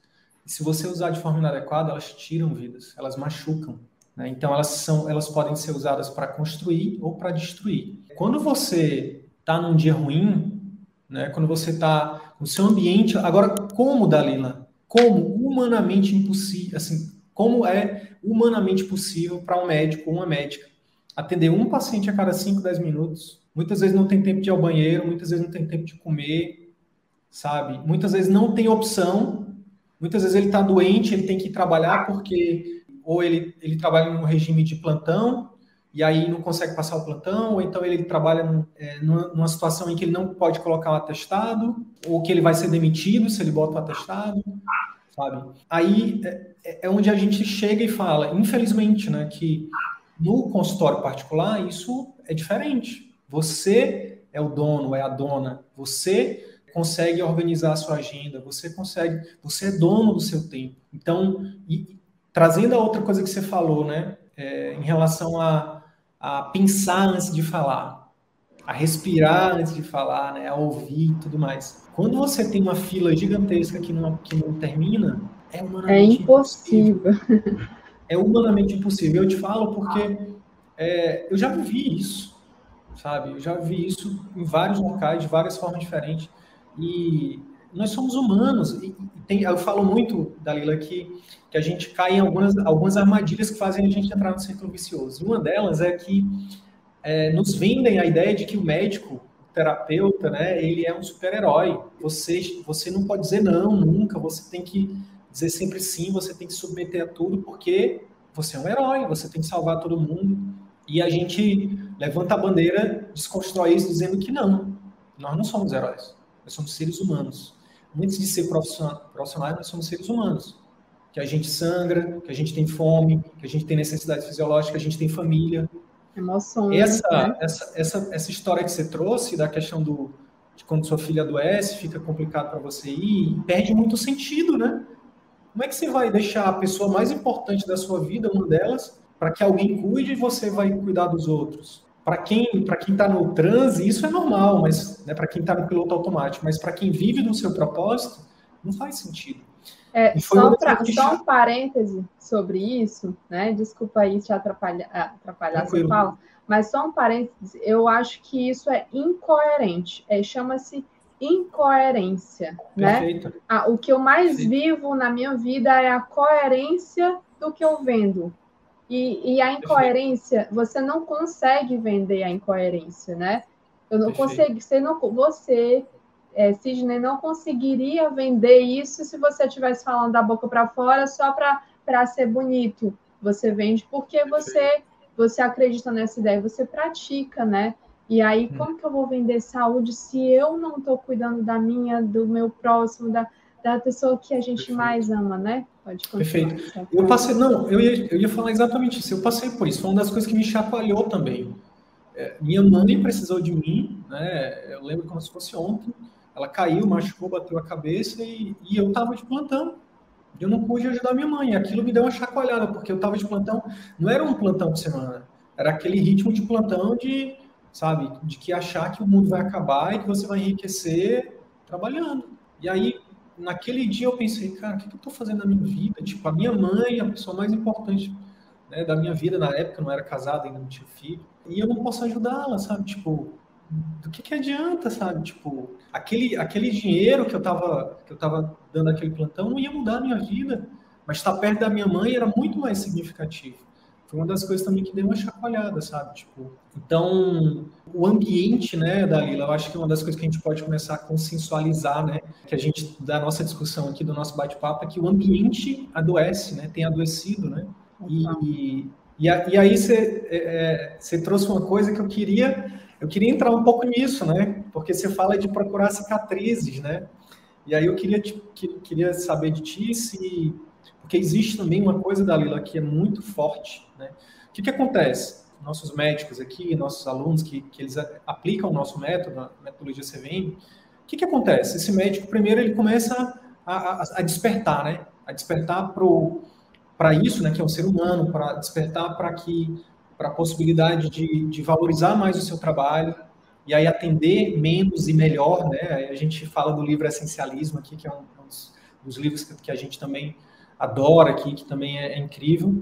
E se você usar de forma inadequada, elas tiram vidas, elas machucam. Né? Então, elas, são, elas podem ser usadas para construir ou para destruir. Quando você está num dia ruim, né? quando você está no seu ambiente. Agora, como, Dalila? Como humanamente impossível, assim, como é humanamente possível para um médico ou uma médica atender um paciente a cada 5, 10 minutos? Muitas vezes não tem tempo de ir ao banheiro, muitas vezes não tem tempo de comer, sabe? Muitas vezes não tem opção, muitas vezes ele está doente, ele tem que ir trabalhar porque ou ele, ele trabalha em um regime de plantão e aí não consegue passar o plantão, ou então ele trabalha é, numa situação em que ele não pode colocar o atestado, ou que ele vai ser demitido se ele bota o atestado, sabe? Aí é, é, é onde a gente chega e fala, infelizmente, né, que no consultório particular isso é diferente. Você é o dono, é a dona, você consegue organizar a sua agenda, você consegue, você é dono do seu tempo. Então, e, Trazendo a outra coisa que você falou, né, é, em relação a, a pensar antes de falar, a respirar antes de falar, né, a ouvir e tudo mais. Quando você tem uma fila gigantesca que não, que não termina, é humanamente é impossível. impossível. É humanamente impossível. Eu te falo porque é, eu já vivi isso, sabe? Eu já vi isso em vários locais, de várias formas diferentes. E nós somos humanos. E, tem, eu falo muito, Dalila, que, que a gente cai em algumas, algumas armadilhas que fazem a gente entrar no círculo vicioso. Uma delas é que é, nos vendem a ideia de que o médico, o terapeuta, né, ele é um super-herói. Você, você não pode dizer não, nunca. Você tem que dizer sempre sim, você tem que submeter a tudo, porque você é um herói, você tem que salvar todo mundo. E a gente levanta a bandeira, desconstrói isso, dizendo que não, nós não somos heróis, nós somos seres humanos antes de ser profissionais, nós somos seres humanos. Que a gente sangra, que a gente tem fome, que a gente tem necessidades fisiológicas, que a gente tem família. Emoções. Essa, né? essa, essa, essa história que você trouxe da questão do, de quando sua filha adoece, fica complicado para você ir, perde muito sentido, né? Como é que você vai deixar a pessoa mais importante da sua vida, uma delas, para que alguém cuide e você vai cuidar dos outros? Para quem para quem está no transe, isso é normal, mas né, para quem está no piloto automático, mas para quem vive no seu propósito, não faz sentido. É, só, pra, só um parêntese sobre isso, né? Desculpa aí te atrapalhar, atrapalhar essa fala, mas só um parêntese, eu acho que isso é incoerente. É, Chama-se incoerência, né? Perfeito. né? Ah, o que eu mais vivo na minha vida é a coerência do que eu vendo. E, e, a incoerência, você não consegue vender a incoerência, né? Eu não consigo, você não, você, é, Sidney, não conseguiria vender isso se você estivesse falando da boca para fora só para ser bonito. Você vende porque você você acredita nessa ideia, você pratica, né? E aí, hum. como que eu vou vender saúde se eu não estou cuidando da minha, do meu próximo, da, da pessoa que a gente Perfeito. mais ama, né? Pode continuar. Perfeito. Eu passei, não, eu ia, eu ia falar exatamente isso. Eu passei por isso. Foi uma das coisas que me chacoalhou também. É, minha mãe precisou de mim, né? Eu lembro como se fosse ontem. Ela caiu, machucou, bateu a cabeça e, e eu estava de plantão. Eu não pude ajudar minha mãe. Aquilo me deu uma chacoalhada, porque eu estava de plantão. Não era um plantão por semana. Era aquele ritmo de plantão de sabe? De que achar que o mundo vai acabar e que você vai enriquecer trabalhando. E aí, naquele dia eu pensei, cara, o que, eu estou fazendo na minha vida? Tipo, a minha mãe, a pessoa mais importante né, da minha vida na época, não era casado, ainda não tinha filho, e eu não posso ajudá-la, sabe? Tipo, do que, que adianta, sabe? Tipo, aquele, aquele dinheiro que eu estava que eu tava dando aquele plantão não ia mudar a minha vida, mas estar perto da minha mãe era muito mais significativo foi uma das coisas também que deu uma chacoalhada, sabe? Tipo, então, o ambiente, né, Dalila, eu acho que é uma das coisas que a gente pode começar a consensualizar, né, que a gente, da nossa discussão aqui, do nosso bate-papo, é que o ambiente adoece, né, tem adoecido, né? E, e, e aí você, é, é, trouxe uma coisa que eu queria, eu queria entrar um pouco nisso, né? Porque você fala de procurar cicatrizes, né? E aí eu queria, queria saber de ti se porque existe também uma coisa, Dalila, que é muito forte. Né? O que, que acontece? Nossos médicos aqui, nossos alunos que, que eles aplicam o nosso método, a metodologia CVM, o que, que acontece? Esse médico, primeiro, ele começa a, a, a despertar, né? A despertar para isso, né? Que é um ser humano, para despertar para que para a possibilidade de, de valorizar mais o seu trabalho, e aí atender menos e melhor, né? A gente fala do livro Essencialismo aqui, que é um, dos, dos, livros que, a gente também adora aqui, que também é, é incrível.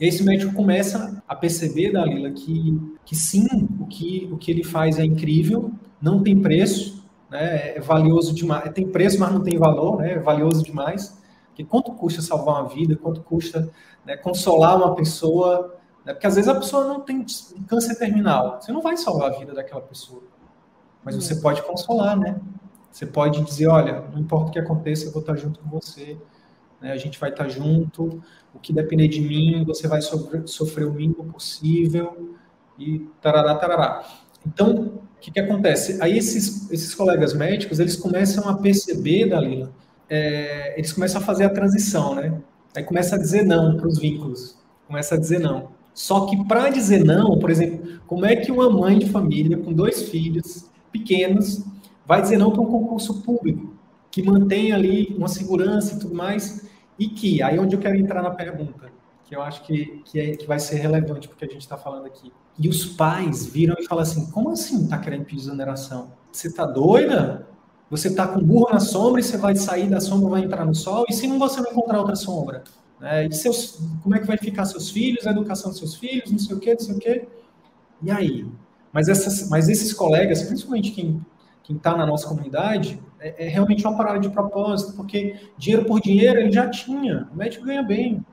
E esse médico começa a perceber, Dalila, que, que sim, o que, o que ele faz é incrível, não tem preço, né, é valioso demais, tem preço, mas não tem valor, né, é valioso demais. Porque quanto custa salvar uma vida, quanto custa né, consolar uma pessoa, né, porque às vezes a pessoa não tem câncer terminal, você não vai salvar a vida daquela pessoa, mas você pode consolar, né? Você pode dizer, olha, não importa o que aconteça, eu vou estar junto com você, né? A gente vai estar junto, o que depender de mim, você vai sofrer, o mínimo possível e tarará, tarará. Então, o que, que acontece? Aí esses, esses colegas médicos, eles começam a perceber, Dalila, é, eles começam a fazer a transição, né? Aí começa a dizer não para os vínculos, começa a dizer não. Só que para dizer não, por exemplo, como é que uma mãe de família com dois filhos pequenos vai dizer não para um concurso público que mantém ali uma segurança e tudo mais e que, aí é onde eu quero entrar na pergunta, que eu acho que, que, é, que vai ser relevante porque a gente está falando aqui. E os pais viram e falam assim: como assim está querendo pedir exoneração? Você está doida? Você está com burro na sombra e você vai sair da sombra vai entrar no sol? E se não você não encontrar outra sombra? É, e seus, como é que vai ficar seus filhos, a educação dos seus filhos, não sei o quê, não sei o quê? E aí? Mas, essas, mas esses colegas, principalmente quem está na nossa comunidade, é, é, realmente uma parada de propósito, porque dinheiro por dinheiro ele já tinha, o médico ganha bem.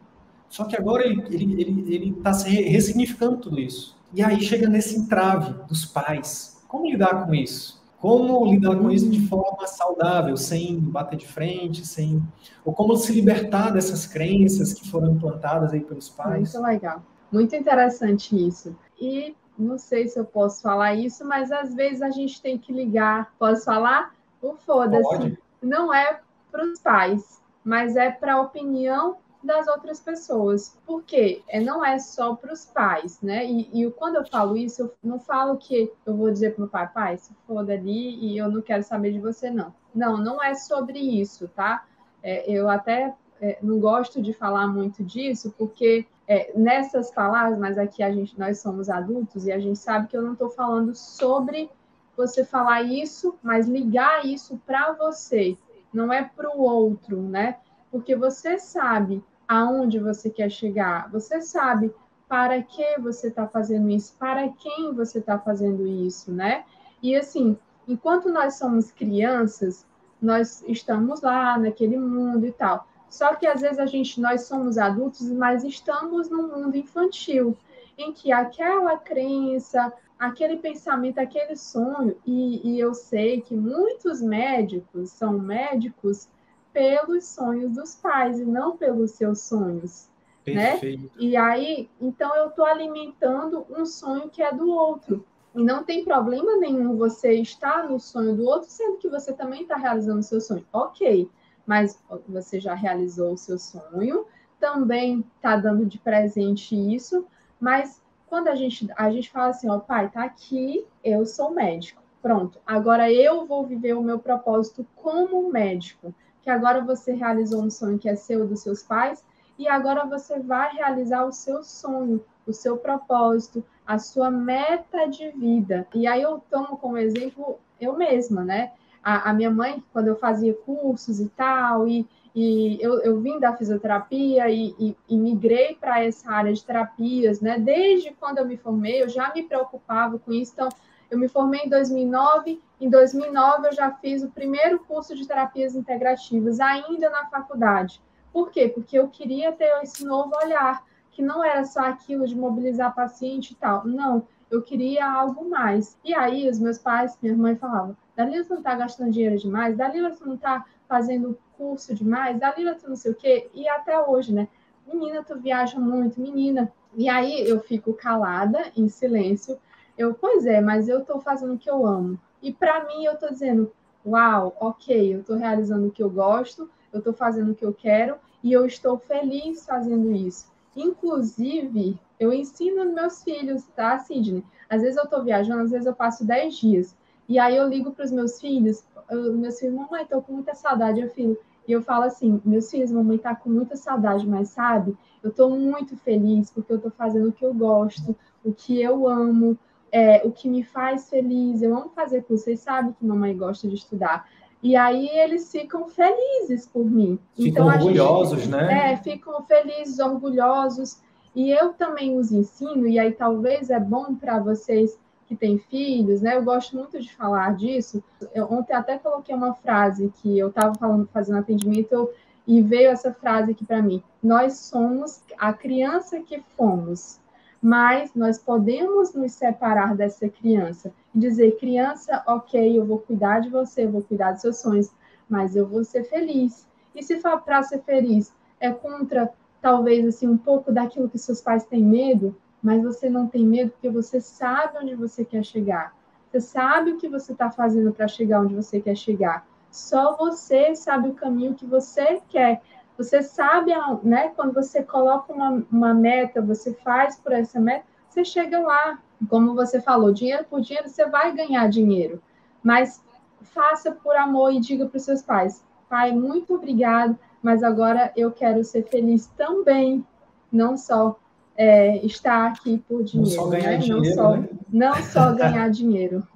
Só que agora ele está ele, ele, ele tá se ressignificando tudo isso. E aí chega nesse entrave dos pais. Como lidar com isso? Como lidar com isso de forma saudável, sem bater de frente, sem. Ou como se libertar dessas crenças que foram implantadas aí pelos pais? Muito legal. Muito interessante isso. E não sei se eu posso falar isso, mas às vezes a gente tem que ligar. Posso falar? O foda-se não é para os pais, mas é para a opinião das outras pessoas. Por quê? É, não é só para os pais, né? E, e, quando eu falo isso, eu não falo que eu vou dizer para o pai, pai, se foda ali e eu não quero saber de você, não. Não, não é sobre isso, tá? É, eu até é, não gosto de falar muito disso, porque é, nessas palavras, mas aqui a gente, nós somos adultos e a gente sabe que eu não estou falando sobre você falar isso, mas ligar isso para você, não é para o outro, né? Porque você sabe aonde você quer chegar, você sabe para que você está fazendo isso, para quem você está fazendo isso, né? E assim, enquanto nós somos crianças, nós estamos lá naquele mundo e tal. Só que às vezes a gente, nós somos adultos, mas estamos num mundo infantil, em que aquela crença, aquele pensamento, aquele sonho, e, e eu sei que muitos médicos são médicos pelos sonhos dos pais e não pelos seus sonhos. Né? Perfeito. Né? E aí, então eu estou alimentando um sonho que é do outro. E não tem problema nenhum você estar no sonho do outro, sendo que você também está realizando o seu sonho. Ok, mas você já realizou o seu sonho, também está dando de presente isso, mas quando a gente, a gente fala assim, ó, pai, tá aqui, eu sou médico. Pronto, agora eu vou viver o meu propósito como médico, que agora você realizou um sonho que é seu dos seus pais, e agora você vai realizar o seu sonho, o seu propósito, a sua meta de vida. E aí eu tomo como exemplo eu mesma, né? A, a minha mãe, quando eu fazia cursos e tal, e, e eu, eu vim da fisioterapia e, e, e migrei para essa área de terapias, né? Desde quando eu me formei, eu já me preocupava com isso. Então, eu me formei em 2009. Em 2009, eu já fiz o primeiro curso de terapias integrativas, ainda na faculdade. Por quê? Porque eu queria ter esse novo olhar que não era só aquilo de mobilizar paciente e tal. Não, eu queria algo mais. E aí, os meus pais, minha mãe falavam: Dalila, você não está gastando dinheiro demais? Dalila, você não está fazendo curso demais? Dalila, você não sei o quê? E até hoje, né? Menina, tu viaja muito, menina. E aí eu fico calada, em silêncio. Eu, pois é, mas eu estou fazendo o que eu amo. E para mim, eu estou dizendo: uau, ok, eu estou realizando o que eu gosto, eu estou fazendo o que eu quero e eu estou feliz fazendo isso. Inclusive, eu ensino meus filhos, tá, Sidney? Às vezes eu estou viajando, às vezes eu passo 10 dias. E aí eu ligo para os meus filhos, eu, meus filhos, mamãe, estou com muita saudade, eu filho. E eu falo assim, meus filhos, mamãe está com muita saudade, mas sabe, eu estou muito feliz porque eu estou fazendo o que eu gosto, o que eu amo, é, o que me faz feliz. Eu amo fazer curso, vocês sabem que mamãe gosta de estudar. E aí eles ficam felizes por mim. Ficam então, orgulhosos, gente, né? É, ficam felizes, orgulhosos. E eu também os ensino, e aí talvez é bom para vocês que têm filhos, né? Eu gosto muito de falar disso. Eu, ontem até coloquei uma frase que eu estava falando, fazendo atendimento, e veio essa frase aqui para mim. Nós somos a criança que fomos mas nós podemos nos separar dessa criança e dizer: criança, ok, eu vou cuidar de você, eu vou cuidar dos seus sonhos, mas eu vou ser feliz. E se for para ser feliz é contra talvez assim um pouco daquilo que seus pais têm medo, mas você não tem medo porque você sabe onde você quer chegar. Você sabe o que você está fazendo para chegar onde você quer chegar. Só você sabe o caminho que você quer. Você sabe, né, quando você coloca uma, uma meta, você faz por essa meta, você chega lá. Como você falou, dinheiro por dinheiro, você vai ganhar dinheiro. Mas faça por amor e diga para os seus pais: pai, muito obrigado, mas agora eu quero ser feliz também, não só é, estar aqui por dinheiro. Não só ganhar né? dinheiro. Não só, né? não só ganhar dinheiro.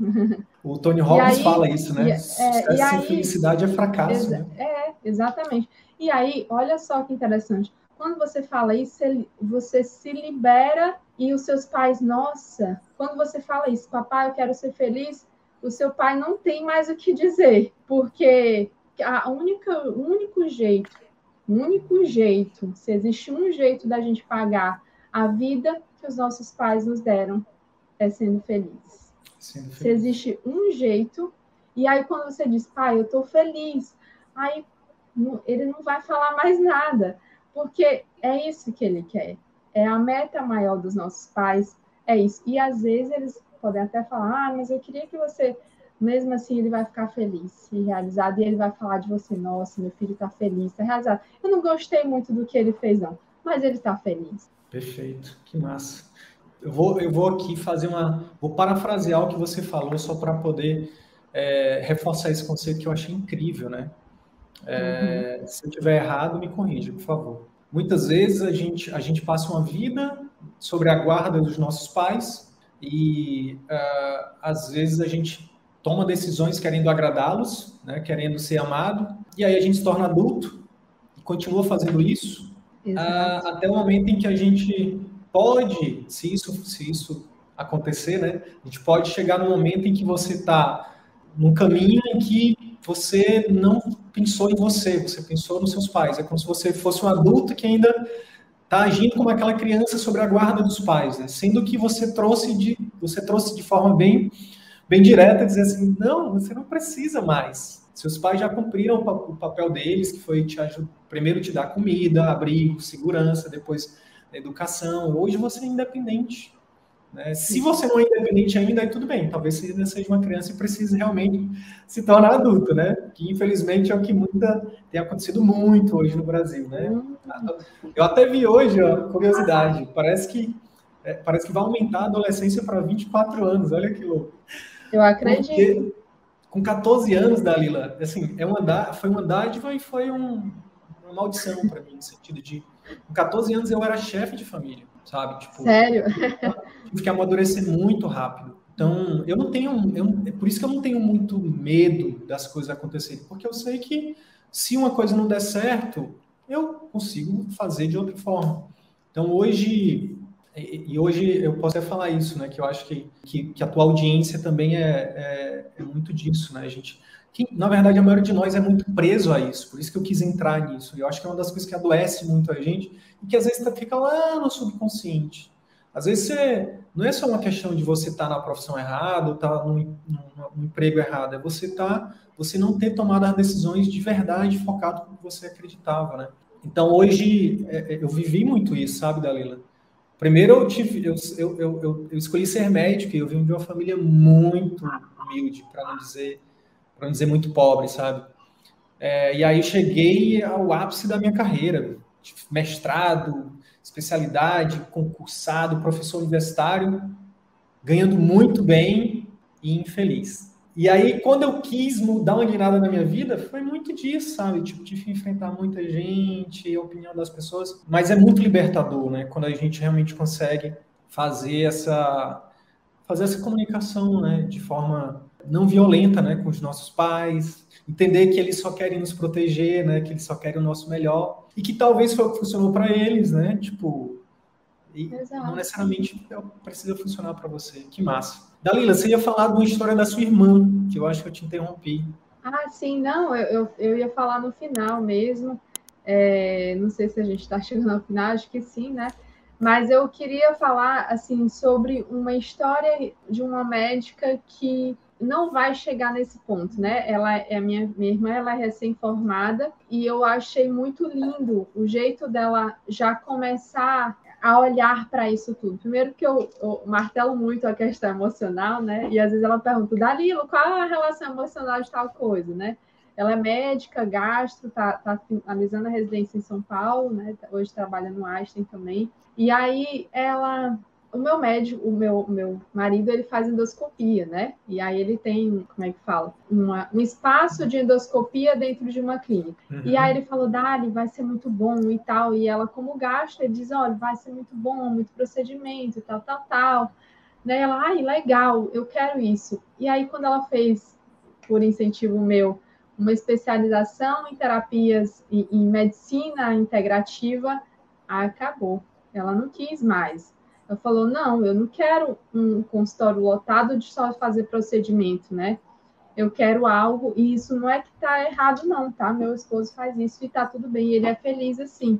O Tony Robbins aí, fala isso, né? E, é, Sucesso e aí, felicidade é fracasso. Exa né? É, exatamente. E aí, olha só que interessante. Quando você fala isso, você se libera e os seus pais, nossa, quando você fala isso, papai, eu quero ser feliz, o seu pai não tem mais o que dizer, porque a única, o único jeito, o único jeito, se existe um jeito da gente pagar a vida que os nossos pais nos deram, é sendo feliz. Sendo feliz. Se existe um jeito, e aí quando você diz, pai, eu estou feliz, aí ele não vai falar mais nada, porque é isso que ele quer. É a meta maior dos nossos pais, é isso. E às vezes eles podem até falar, ah, mas eu queria que você, mesmo assim, ele vai ficar feliz e realizado, e ele vai falar de você, nossa, meu filho está feliz, está realizado. Eu não gostei muito do que ele fez, não, mas ele está feliz. Perfeito, que massa. Eu vou, eu vou aqui fazer uma. Vou parafrasear o que você falou, só para poder é, reforçar esse conceito que eu achei incrível, né? É, uhum. Se eu tiver errado, me corrija, por favor. Muitas vezes a gente, a gente passa uma vida sobre a guarda dos nossos pais e uh, às vezes a gente toma decisões querendo agradá-los, né, querendo ser amado, e aí a gente se torna adulto e continua fazendo isso uh, até o momento em que a gente pode, se isso, se isso acontecer, né, a gente pode chegar no momento em que você está num caminho em que você não pensou em você, você pensou nos seus pais. É como se você fosse um adulto que ainda está agindo como aquela criança sobre a guarda dos pais, né? sendo que você trouxe de você trouxe de forma bem bem direta dizer assim, não, você não precisa mais. Seus pais já cumpriram o papel deles, que foi te ajudar, primeiro te dar comida, abrigo, segurança, depois educação. Hoje você é independente. Né? Se você não é independente ainda, aí tudo bem. Talvez você ainda seja uma criança e precise realmente se tornar adulto, né? Que infelizmente é o que muita tem acontecido muito hoje no Brasil, né? Eu até vi hoje, ó, curiosidade, parece que é, parece que vai aumentar a adolescência para 24 anos. Olha que louco. Eu acredito. Porque, com 14 anos, Dalila, assim, é uma foi uma dádiva e foi um, uma maldição para mim, no sentido de com 14 anos eu era chefe de família sabe? Tipo, Sério? Tive que amadurecer muito rápido. Então, eu não tenho. Eu, é por isso que eu não tenho muito medo das coisas acontecerem, porque eu sei que se uma coisa não der certo, eu consigo fazer de outra forma. Então, hoje. E hoje eu posso até falar isso, né? Que eu acho que, que, que a tua audiência também é, é, é muito disso, né? Gente, que, na verdade, a maioria de nós é muito preso a isso, por isso que eu quis entrar nisso. E eu acho que é uma das coisas que adoece muito a gente e que às vezes tá, fica lá no subconsciente. Às vezes você, não é só uma questão de você estar tá na profissão errada ou estar tá num, emprego errado, é você tá, você não ter tomado as decisões de verdade focado como você acreditava, né? Então hoje é, é, eu vivi muito isso, sabe, Dalila? Primeiro eu tive, eu, eu, eu, eu escolhi ser médico e eu vim de uma família muito humilde, para não dizer, para não dizer muito pobre, sabe? É, e aí cheguei ao ápice da minha carreira, mestrado, especialidade, concursado, professor universitário, ganhando muito bem e infeliz. E aí, quando eu quis mudar uma guinada na minha vida, foi muito disso, sabe? Tipo, tive que enfrentar muita gente, a opinião das pessoas. Mas é muito libertador, né? Quando a gente realmente consegue fazer essa, fazer essa comunicação, né? De forma não violenta, né? Com os nossos pais, entender que eles só querem nos proteger, né? Que eles só querem o nosso melhor e que talvez foi o que funcionou para eles, né? Tipo, e não necessariamente precisa funcionar para você. Que massa. Dalila, você ia falar de uma história da sua irmã, que eu acho que eu te interrompi. Ah, sim, não, eu, eu, eu ia falar no final mesmo. É, não sei se a gente está chegando ao final, acho que sim, né? Mas eu queria falar assim sobre uma história de uma médica que não vai chegar nesse ponto, né? Ela é minha, minha irmã, ela é recém-formada e eu achei muito lindo o jeito dela já começar a olhar para isso tudo. Primeiro que eu, eu, martelo muito a questão emocional, né? E às vezes ela pergunta, Dalilo, qual a relação emocional de tal coisa, né? Ela é médica, gastro, tá, tá finalizando a residência em São Paulo, né? Hoje trabalha no Einstein também. E aí ela o meu médico, o meu, meu marido, ele faz endoscopia, né? E aí ele tem, como é que fala? Uma, um espaço de endoscopia dentro de uma clínica. Uhum. E aí ele falou, Dali, vai ser muito bom e tal. E ela, como gasta, ele diz, olha, vai ser muito bom, muito procedimento, tal, tal, tal. Né? Ela, ai, legal, eu quero isso. E aí, quando ela fez, por incentivo meu, uma especialização em terapias, em, em medicina integrativa, acabou. Ela não quis mais ela falou: não, eu não quero um consultório lotado de só fazer procedimento, né? Eu quero algo, e isso não é que está errado, não, tá? Meu esposo faz isso e está tudo bem, ele é feliz assim.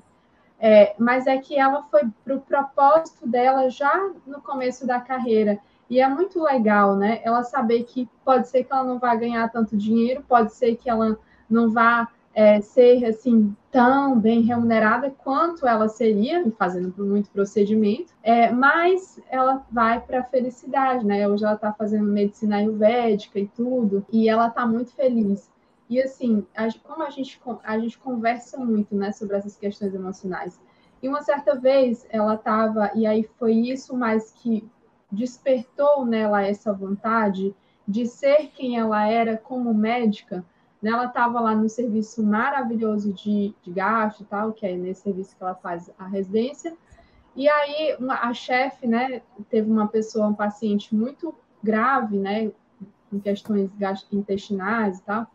É, mas é que ela foi para o propósito dela já no começo da carreira. E é muito legal, né? Ela saber que pode ser que ela não vá ganhar tanto dinheiro, pode ser que ela não vá é, ser assim tão bem remunerada quanto ela seria fazendo muito procedimento, é, mas ela vai para a felicidade, né? Hoje ela está fazendo medicina ayurvédica e tudo, e ela está muito feliz. E assim, a, como a gente, a gente conversa muito né, sobre essas questões emocionais. E uma certa vez ela estava, e aí foi isso mais que despertou nela essa vontade de ser quem ela era como médica, Né, ela estava lá no serviço maravilhoso de, de gasto e tal, que é nesse serviço que ela faz a residência. E aí uma, a chefe, né, teve uma pessoa, um paciente muito grave, né, com questões intestinais e tal.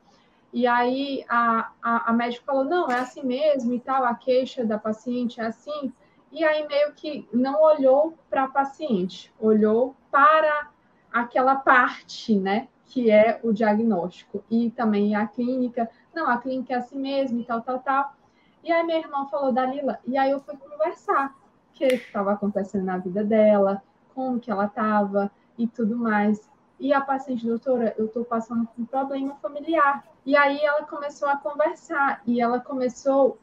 E aí a, a, a médica falou, não, é assim mesmo e tal, a queixa da paciente é assim. E aí meio que não olhou para a paciente, olhou para aquela parte, né, que é o diagnóstico. E também a clínica, não, a clínica é assim mesmo e tal, tal, tal. E aí minha irmã falou, Dalila, e aí eu fui conversar o que estava acontecendo na vida dela, como que ela estava e tudo mais. E a paciente, doutora, eu estou passando por um problema familiar. E aí ela começou a conversar e ela começou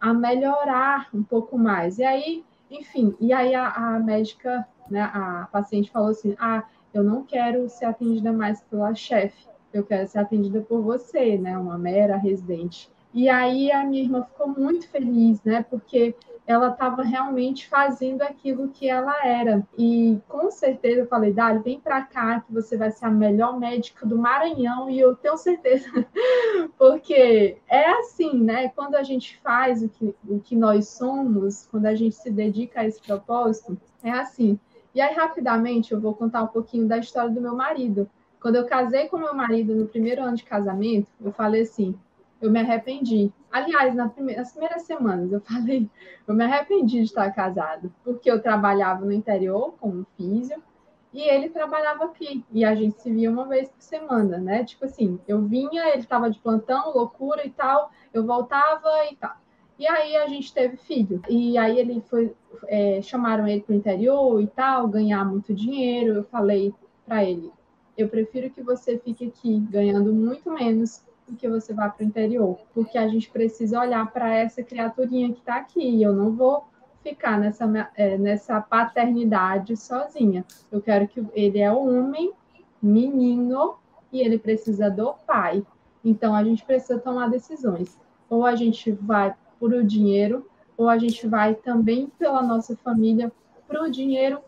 a melhorar um pouco mais. E aí, enfim, e aí a, a médica, né, a paciente falou assim: ah, eu não quero ser atendida mais pela chefe, eu quero ser atendida por você, né, uma mera residente. E aí a minha irmã ficou muito feliz, né, porque ela estava realmente fazendo aquilo que ela era. E com certeza eu falei, Dali, vem para cá que você vai ser a melhor médica do Maranhão e eu tenho certeza, porque é assim, né? Quando a gente faz o que, o que nós somos, quando a gente se dedica a esse propósito, é assim. E aí, rapidamente, eu vou contar um pouquinho da história do meu marido. Quando eu casei com meu marido no primeiro ano de casamento, eu falei assim: eu me arrependi. Aliás, nas primeiras semanas eu falei, eu me arrependi de estar casado, porque eu trabalhava no interior como físio e ele trabalhava aqui e a gente se via uma vez por semana, né? Tipo assim, eu vinha, ele estava de plantão, loucura e tal, eu voltava e tal. E aí a gente teve filho. E aí ele foi, é, chamaram ele para o interior e tal, ganhar muito dinheiro. Eu falei para ele, eu prefiro que você fique aqui ganhando muito menos do que você vá para o interior, porque a gente precisa olhar para essa criaturinha que está aqui. Eu não vou ficar nessa, é, nessa paternidade sozinha. Eu quero que ele é homem, menino, e ele precisa do pai. Então a gente precisa tomar decisões. Ou a gente vai por o dinheiro, ou a gente vai também pela nossa família, para o dinheiro,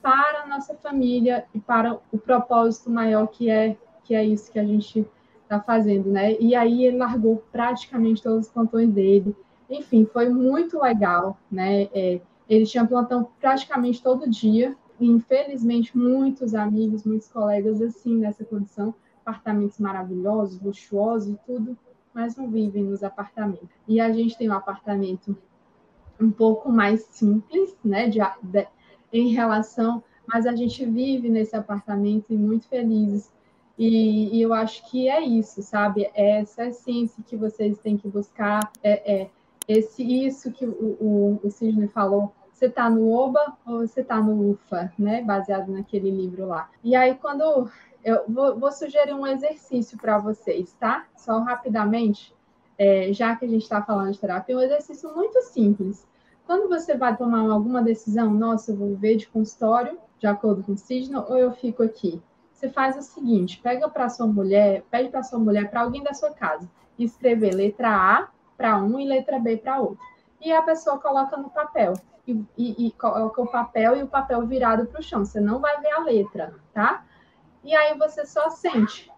para a nossa família e para o propósito maior que é que é isso que a gente está fazendo, né? E aí ele largou praticamente todos os plantões dele. Enfim, foi muito legal, né? É, ele tinha plantão praticamente todo dia. E, infelizmente, muitos amigos, muitos colegas, assim, nessa condição, apartamentos maravilhosos, luxuosos e tudo, mas não vivem nos apartamentos. E a gente tem um apartamento um pouco mais simples, né, de, de, em relação, mas a gente vive nesse apartamento e muito felizes e, e, eu acho que é isso, sabe? É essa essência que vocês têm que buscar, é, é esse isso que o, o, o Sidney falou. Você está no OBA ou você está no UFA, né? Baseado naquele livro lá. E aí, quando eu vou, vou sugerir um exercício para vocês, tá? Só rapidamente, é, já que a gente está falando de terapia, um exercício muito simples. Quando você vai tomar alguma decisão, nossa, eu vou ver de consultório, de acordo com o Sidney, ou eu fico aqui? você faz o seguinte: pega para sua mulher, pede para sua mulher, para alguém da sua casa, escrever letra A para um e letra B para outro. E a pessoa coloca no papel. E, e, e coloca o papel e o papel virado para o chão. Você não vai ver a letra, tá? E aí você só sente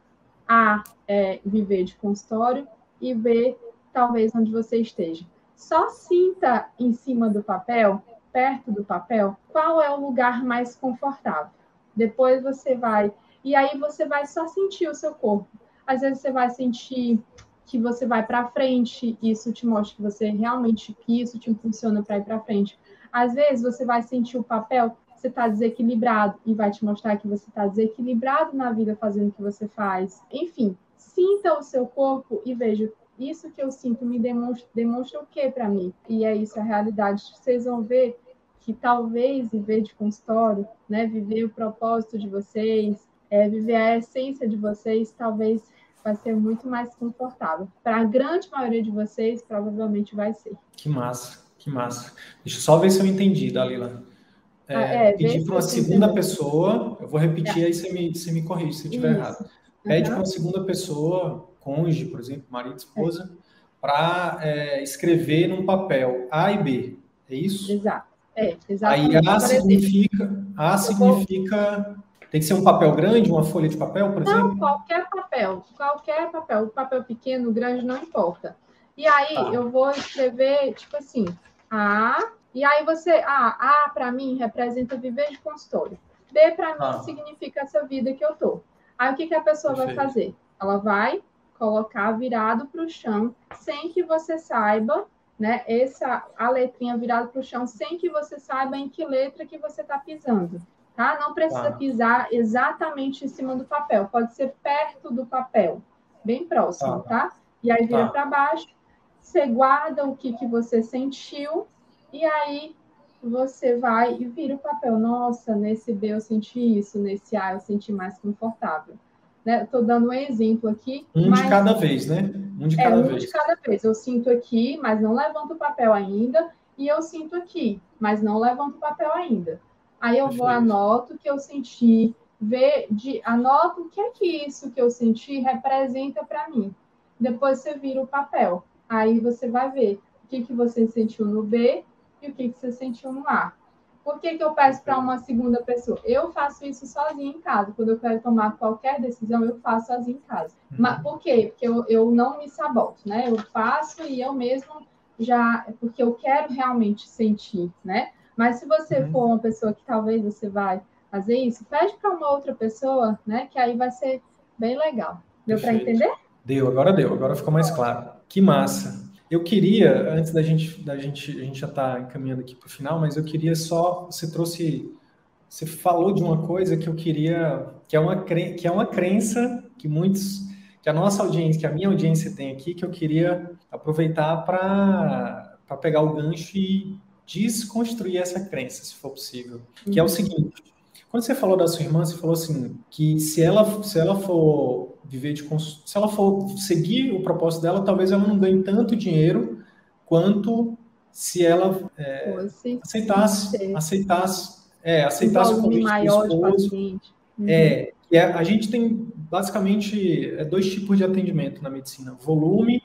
A é, viver de consultório e B talvez onde você esteja. Só sinta em cima do papel, perto do papel, qual é o lugar mais confortável. Depois você vai e aí você vai só sentir o seu corpo. Às vezes você vai sentir que você vai para frente, isso te mostra que você realmente que isso te funciona para ir para frente. Às vezes você vai sentir o papel, você está desequilibrado e vai te mostrar que você está desequilibrado na vida fazendo o que você faz. Enfim, sinta o seu corpo e veja isso que eu sinto me demonstra, demonstra o que para mim? E é isso a realidade. Vocês vão ver que talvez viver de consultório, né, viver o propósito de vocês, é, viver a essência de vocês, talvez vai ser muito mais confortável. Para a grande maioria de vocês, provavelmente vai ser. Que massa, que massa. Deixa eu só ver se eu entendi, Dalila. É, ah, é, pedir para uma segunda pessoa, eu vou repetir é. aí você me, você me corrige se eu estiver errado. Pede uhum. para uma segunda pessoa, cônjuge, por exemplo, marido, esposa, é. para é, escrever num papel A e B. É isso? Exato. É, exatamente. Aí A significa, A significa Tem que ser um papel grande, uma folha de papel, por exemplo? Não, qualquer papel, qualquer papel, papel pequeno, grande, não importa. E aí tá. eu vou escrever, tipo assim, A, e aí você, A, A para mim representa viver de consultório. B para mim ah. significa essa vida que eu tô. Aí o que, que a pessoa Perfeito. vai fazer? Ela vai colocar virado para o chão, sem que você saiba, né? Essa a letrinha virada para o chão, sem que você saiba em que letra que você está pisando tá? Não precisa tá. pisar exatamente em cima do papel, pode ser perto do papel, bem próximo, tá? tá? E aí vira tá. para baixo, você guarda o que, que você sentiu, e aí você vai e vira o papel. Nossa, nesse B eu senti isso, nesse A eu senti mais confortável. Estou né? dando um exemplo aqui. Um mas... de cada vez, né? Um de é, cada é, um vez. de cada vez. Eu sinto aqui, mas não levanto o papel ainda. E eu sinto aqui, mas não levanto o papel ainda. Aí eu vou, anoto o que eu senti, ver, de, anoto o que é que isso que eu senti representa para mim. Depois você vira o papel. Aí você vai ver o que, que você sentiu no B e o que, que você sentiu no A. Por que, que eu peço para uma segunda pessoa? Eu faço isso sozinha em casa. Quando eu quero tomar qualquer decisão, eu faço sozinha em casa. Uhum. Mas por quê? Porque eu, eu não me saboto, né? Eu faço e eu mesmo já. Porque eu quero realmente sentir, né? Mas se você uhum. for uma pessoa que talvez você vai fazer isso, pede para uma outra pessoa, né? Que aí vai ser bem legal. Deu para entender? Deu, agora deu, agora ficou mais claro. Que massa. Eu queria, antes da gente, da gente, a gente já está encaminhando aqui para o final, mas eu queria só, você trouxe, você falou de uma coisa que eu queria, que é uma, que é uma crença que muitos, que a nossa audiência, que a minha audiência tem aqui, que eu queria aproveitar para pegar o gancho e desconstruir essa crença, se for possível. Que é o uhum. seguinte: quando você falou da sua irmã, você falou assim que se ela se ela for viver de se ela for seguir o propósito dela, talvez ela não ganhe tanto dinheiro quanto se ela é, aceitasse aceitasse é, aceitasse o convite maior do paciente. Uhum. É, é, a gente tem basicamente é, dois tipos de atendimento na medicina: volume,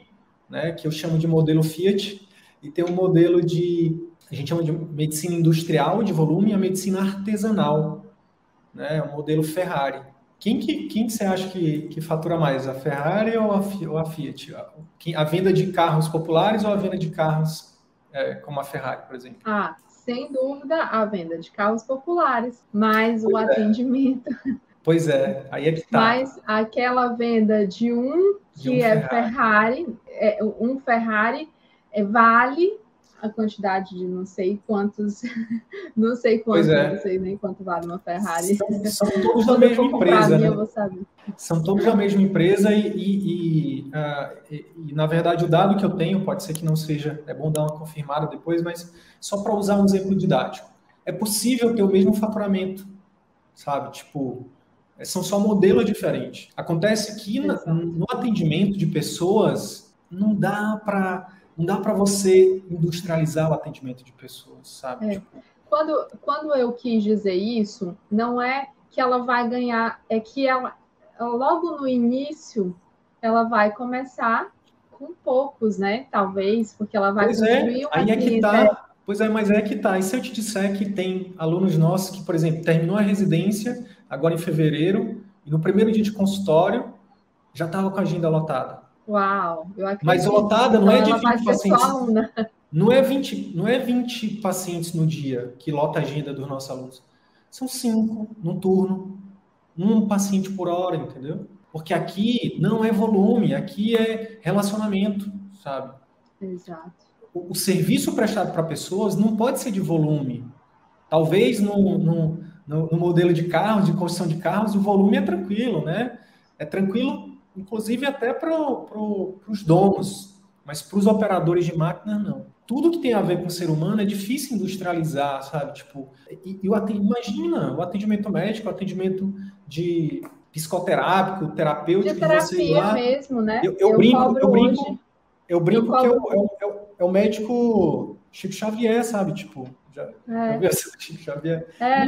né, que eu chamo de modelo Fiat, e tem um modelo de a gente chama de medicina industrial de volume e a medicina artesanal, né? O modelo Ferrari. Quem que, quem que você acha que, que fatura mais, a Ferrari ou a, ou a Fiat? A, a, venda de carros populares ou a venda de carros é, como a Ferrari, por exemplo? Ah, sem dúvida, a venda de carros populares, mas pois o é. atendimento. Pois é, aí é que tá. Mas aquela venda de um que de um é Ferrari, Ferrari é, um Ferrari é, vale a quantidade de não sei quantos, não sei quantos, é. não sei nem quanto vale uma Ferrari. São, são todos da mesma empresa. Né? São todos da mesma empresa e, e, e, uh, e, e, na verdade, o dado que eu tenho, pode ser que não seja, é bom dar uma confirmada depois, mas só para usar um exemplo didático. É possível ter o mesmo faturamento, sabe? Tipo, são só modelos diferentes. Acontece que na, no atendimento de pessoas, não dá para não dá para você industrializar o atendimento de pessoas, sabe? É. Tipo... Quando, quando eu quis dizer isso, não é que ela vai ganhar, é que ela, logo no início, ela vai começar com poucos, né? Talvez, porque ela vai pois é, construir é. uma Aí é que tá. Pois é, mas é que tá. E se eu te disser que tem alunos nossos que, por exemplo, terminou a residência agora em fevereiro, e no primeiro dia de consultório já estava com a agenda lotada. Uau, eu acredito. Mas lotada não é de 20 pacientes. Né? Não é 20, não é 20 pacientes no dia que lota a agenda dos nossos alunos. São cinco no turno, um paciente por hora, entendeu? Porque aqui não é volume, aqui é relacionamento, sabe? Exato. O, o serviço prestado para pessoas não pode ser de volume. Talvez no, no, no, no modelo de carros, de construção de carros, o volume é tranquilo, né? É tranquilo inclusive até para pro, os donos, mas para os operadores de máquina, não. Tudo que tem a ver com o ser humano é difícil industrializar, sabe? Tipo, e, e o imagina o atendimento médico, o atendimento de psicoterápico, terapêutico, de terapia lá, mesmo, né? Eu, eu, eu brinco, eu brinco, hoje. eu brinco eu que é o, é, o, é o médico Chico Xavier, sabe? Tipo, já, é. já Chico Xavier. É.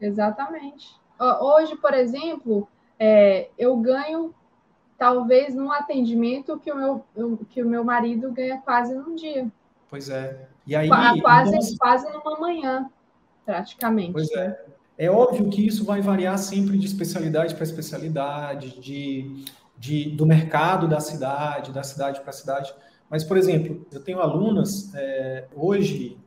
Exatamente. Hoje, por exemplo, é, eu ganho talvez num atendimento que o meu, que o meu marido ganha quase num dia. Pois é. E aí, quase, então, quase numa manhã, praticamente. Pois é. É óbvio que isso vai variar sempre de especialidade para especialidade, de, de, do mercado da cidade, da cidade para cidade. Mas, por exemplo, eu tenho alunas é, hoje,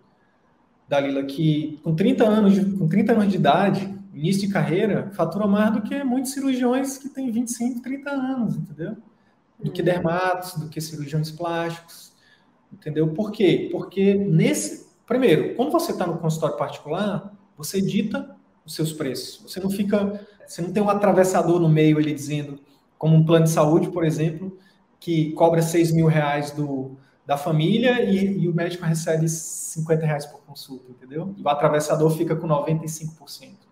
Dalila, que com 30 anos, de, com 30 anos de idade, início de carreira, faturam mais do que muitos cirurgiões que têm 25, 30 anos, entendeu? Do que uhum. dermatos, do que cirurgiões plásticos, entendeu? Por quê? Porque nesse. Primeiro, quando você está no consultório particular, você dita os seus preços. Você não fica. Você não tem um atravessador no meio ele dizendo, como um plano de saúde, por exemplo, que cobra 6 mil reais do, da família e, e, o médico recebe 50 reais por consulta, entendeu? E o atravessador fica com 95%.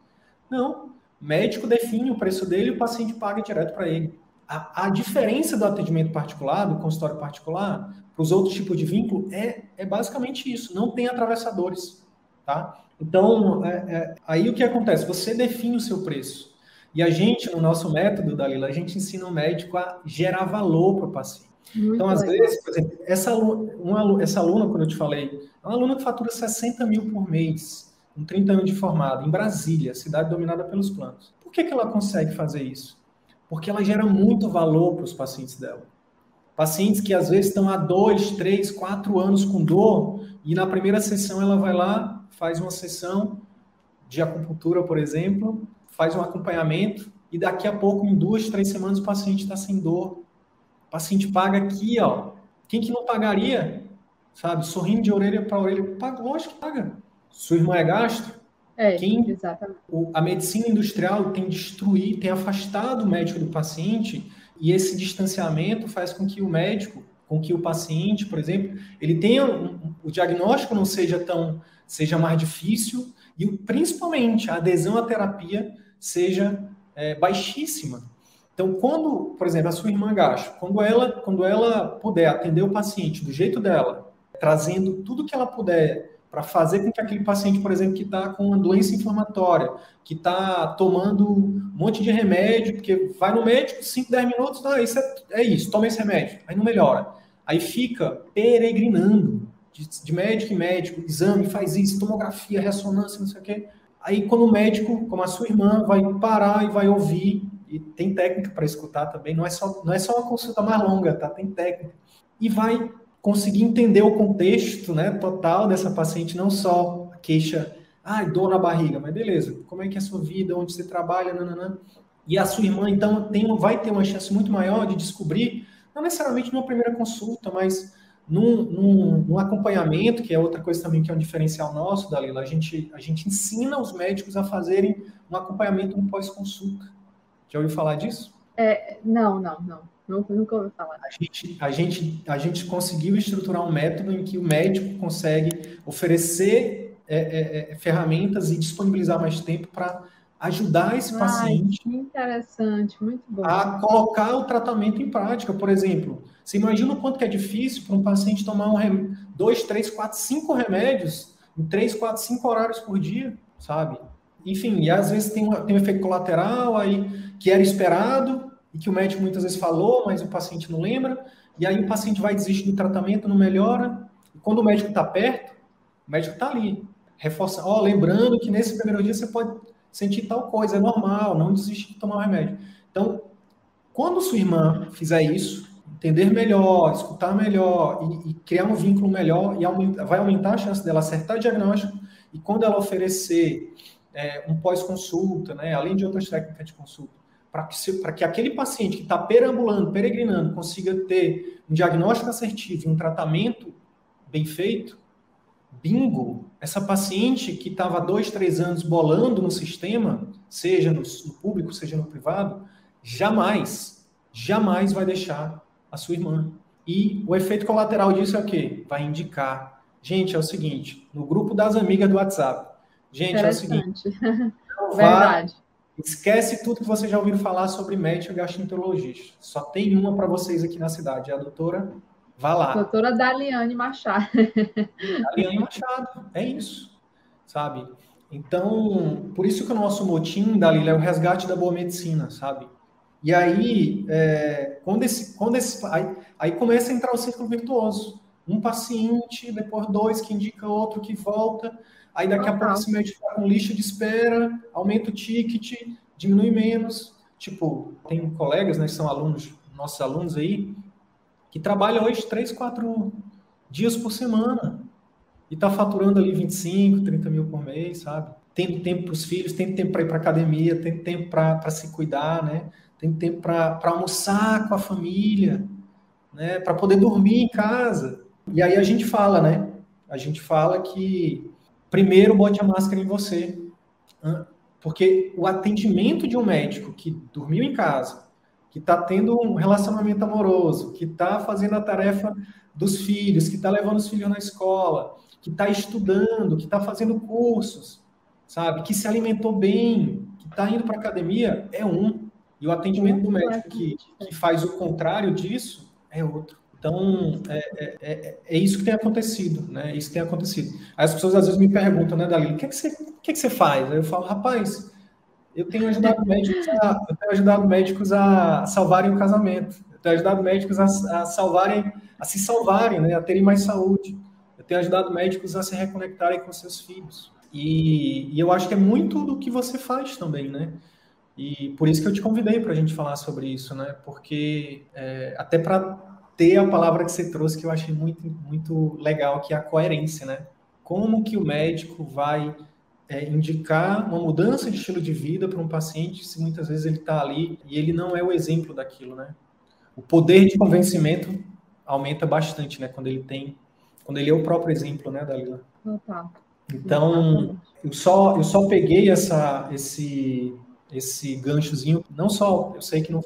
Não, o médico define o preço dele e o paciente paga direto para ele. A, a, diferença do atendimento particular, do consultório particular, para os outros tipos de vínculo, é, é basicamente isso, não tem atravessadores, tá? Então, é, é, aí o que acontece? Você define o seu preço. E a gente, no nosso método, Dalila, a gente ensina o médico a gerar valor para o paciente. Muito então, às legal. vezes, por exemplo, essa uma, essa aluna, quando eu te falei, é uma aluna que fatura 60 mil por mês, com 30 anos de formado, em Brasília, cidade dominada pelos planos. Por que, que ela consegue fazer isso? Porque ela gera muito valor para os pacientes dela. Pacientes que às vezes estão há dois, três, quatro anos com dor, e na primeira sessão ela vai lá, faz uma sessão de acupuntura, por exemplo, faz um acompanhamento e daqui a pouco, em duas, três semanas, o paciente está sem dor. O paciente paga aqui, ó. Quem que não pagaria? Sabe? Sorrindo de orelha para orelha. Paga, lógico que paga. Sua irmã é gastro? É, Quem, exatamente. O, a medicina industrial tem destruído, tem afastado o médico do paciente e esse distanciamento faz com que o médico, com que o paciente, por exemplo, ele tenha um, o diagnóstico não seja tão seja mais difícil e principalmente a adesão à terapia seja é, baixíssima. Então, quando, por exemplo, a sua irmã Gacho, quando ela, quando ela puder atender o paciente do jeito dela, trazendo tudo que ela puder para fazer com que aquele paciente, por exemplo, que está com uma doença inflamatória, que está tomando um monte de remédio, porque vai no médico, 5, 10 minutos, ah, isso é, é isso, toma esse remédio, aí não melhora. Aí fica peregrinando de, de médico em médico, exame, faz isso, tomografia, ressonância, não sei o quê. Aí, quando o médico, como a sua irmã, vai parar e vai ouvir, e tem técnica para escutar também, não é, só, não é só uma consulta mais longa, tá? Tem técnica. E vai conseguir entender o contexto né, total dessa paciente, não só a queixa, ah, dor na barriga, mas beleza, como é que é a sua vida, onde você trabalha, nananã. E a sua irmã, então, tem, vai ter uma chance muito maior de descobrir, não necessariamente numa primeira consulta, mas num, num, num, acompanhamento, que é outra coisa também que é um diferencial nosso, Dalila, a gente, a gente ensina os médicos a fazerem um acompanhamento no pós-consulta. Já ouviu falar disso? É, não, não, não. Nunca, nunca ouvi falar. A gente, a, gente, a gente conseguiu estruturar um método em que o médico consegue oferecer é, é, é ferramentas e disponibilizar mais tempo para ajudar esse Ai, paciente. interessante, muito bom. A colocar o tratamento em prática. Por exemplo, você imagina o quanto que é difícil para um paciente tomar um rem... dois, três, quatro, cinco remédios em três, quatro, cinco horários por dia, sabe? Enfim, e às vezes tem, tem um efeito colateral aí que era esperado e que o médico muitas vezes falou, mas o paciente não lembra, e aí o paciente vai desistir do tratamento, não melhora. E quando o médico está perto, o médico está ali, reforça, ó, lembrando que nesse primeiro dia você pode sentir tal coisa, é normal, não desiste de tomar o remédio. Então, quando sua irmã fizer isso, entender melhor, escutar melhor e, e criar um vínculo melhor, e aumenta, vai aumentar a chance dela acertar o diagnóstico, e quando ela oferecer é, um pós-consulta, né, além de outras técnicas de consulta, para que, que aquele paciente que está perambulando, peregrinando, consiga ter um diagnóstico assertivo e um tratamento bem feito, bingo, essa paciente que estava dois, três anos bolando no sistema, seja no, no público, seja no privado, jamais, jamais vai deixar a sua irmã. E o efeito colateral disso é o quê? Vai indicar. Gente, é o seguinte, no grupo das amigas do WhatsApp. Gente, é o seguinte. Verdade. Esquece tudo que vocês já ouviram falar sobre médico gastroenterologista. Só tem uma para vocês aqui na cidade, é a doutora Vá lá. Doutora Daliane Machado. Daliane Machado, é isso. Sabe? Então, por isso que o nosso motim, Dalila, é o resgate da boa medicina, sabe? E aí, é, quando esse, quando esse, aí, aí começa a entrar o círculo virtuoso. Um paciente, depois dois que indica outro que volta. Aí daqui a pouco esse médico está com lista de espera, aumenta o ticket, diminui menos. Tipo, tem colegas, né, que são alunos, nossos alunos aí, que trabalham hoje três, quatro dias por semana e está faturando ali 25, 30 mil por mês, sabe? Tem tempo para os filhos, tem tempo para ir para academia, tem tempo para se cuidar, né? Tem tempo para almoçar com a família, né? Para poder dormir em casa. E aí a gente fala, né? A gente fala que primeiro bote a máscara em você. Porque o atendimento de um médico que dormiu em casa, que está tendo um relacionamento amoroso, que está fazendo a tarefa dos filhos, que está levando os filhos na escola, que está estudando, que está fazendo cursos, sabe? Que se alimentou bem, que está indo para academia, é um. E o atendimento do médico que, que faz o contrário disso é outro. Então, é, é, é, é, isso que tem acontecido, né? Isso tem acontecido. As pessoas às vezes me perguntam, né, Dalila, o que, é que, você, o que, é que você faz? Aí eu falo, rapaz, eu tenho ajudado médicos a, eu tenho ajudado médicos a salvarem o casamento. Eu tenho ajudado médicos a, a salvarem, a se salvarem, né? A terem mais saúde tem ajudado médicos a se reconectarem com seus filhos. E, e, eu acho que é muito do que você faz também, né? E por isso que eu te convidei para a gente falar sobre isso, né? Porque é, até para ter a palavra que você trouxe que eu achei muito, muito legal, que é a coerência, né? Como que o médico vai é, indicar uma mudança de estilo de vida para um paciente se muitas vezes ele está ali e ele não é o exemplo daquilo, né? O poder de convencimento aumenta bastante, né? Quando ele tem quando ele é o próprio exemplo, né, Dalila? Total. Então, eu só, eu só peguei essa, esse, esse ganchozinho, não só, eu sei que não,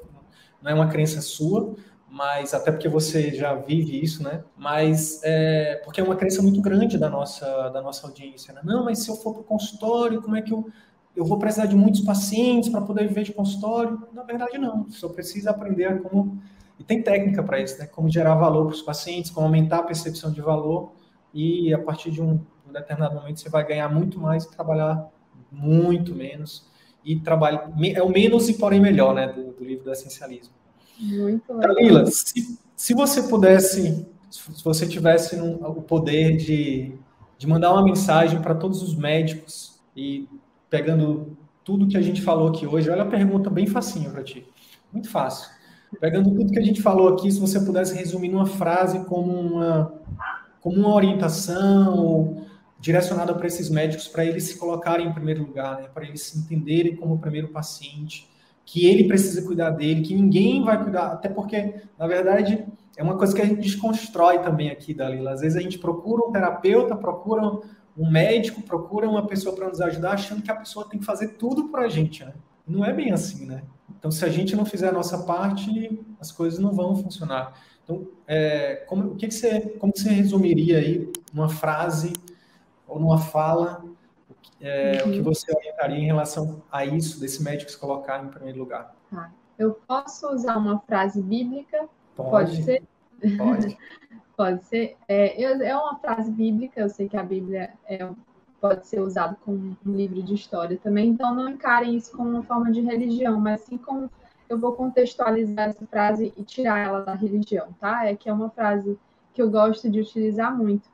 não é uma crença sua, mas até porque você já vive isso, né? Mas é, porque é uma crença muito grande da nossa, da nossa audiência, né? Não, mas se eu for para o consultório, como é que eu, eu vou precisar de muitos pacientes para poder viver de consultório? Na verdade, não. Só precisa aprender como e tem técnica para isso, né? Como gerar valor para os pacientes, como aumentar a percepção de valor e a partir de um, um determinado momento você vai ganhar muito mais e trabalhar muito menos e trabalhar é o menos e porém melhor, né? Do, do livro do essencialismo. Muito. Camila, se, se você pudesse, se você tivesse um, o poder de, de mandar uma mensagem para todos os médicos e pegando tudo que a gente falou aqui hoje, olha a pergunta bem facinha para ti. Muito fácil. Pegando tudo que a gente falou aqui, se você pudesse resumir numa frase como uma, como uma orientação direcionada para esses médicos, para eles se colocarem em primeiro lugar, né? para eles se entenderem como o primeiro paciente, que ele precisa cuidar dele, que ninguém vai cuidar, até porque, na verdade, é uma coisa que a gente desconstrói também aqui, Dalila. Às vezes a gente procura um terapeuta, procura um médico, procura uma pessoa para nos ajudar, achando que a pessoa tem que fazer tudo para a gente, né? Não é bem assim, né? Então, se a gente não fizer a nossa parte, as coisas não vão funcionar. Então, é, como, o que, que você, como que você resumiria aí numa frase ou numa fala é, uhum. o que uhum. você orientaria em relação a isso, desse médico se colocar em primeiro lugar? Tá. Eu posso usar uma frase bíblica? Pode, Pode ser? Pode. Pode ser. É, é uma frase bíblica, eu sei que a Bíblia é pode ser usado como um livro de história também. Então, não encarem isso como uma forma de religião, mas sim como eu vou contextualizar essa frase e tirar ela da religião, tá? É que é uma frase que eu gosto de utilizar muito.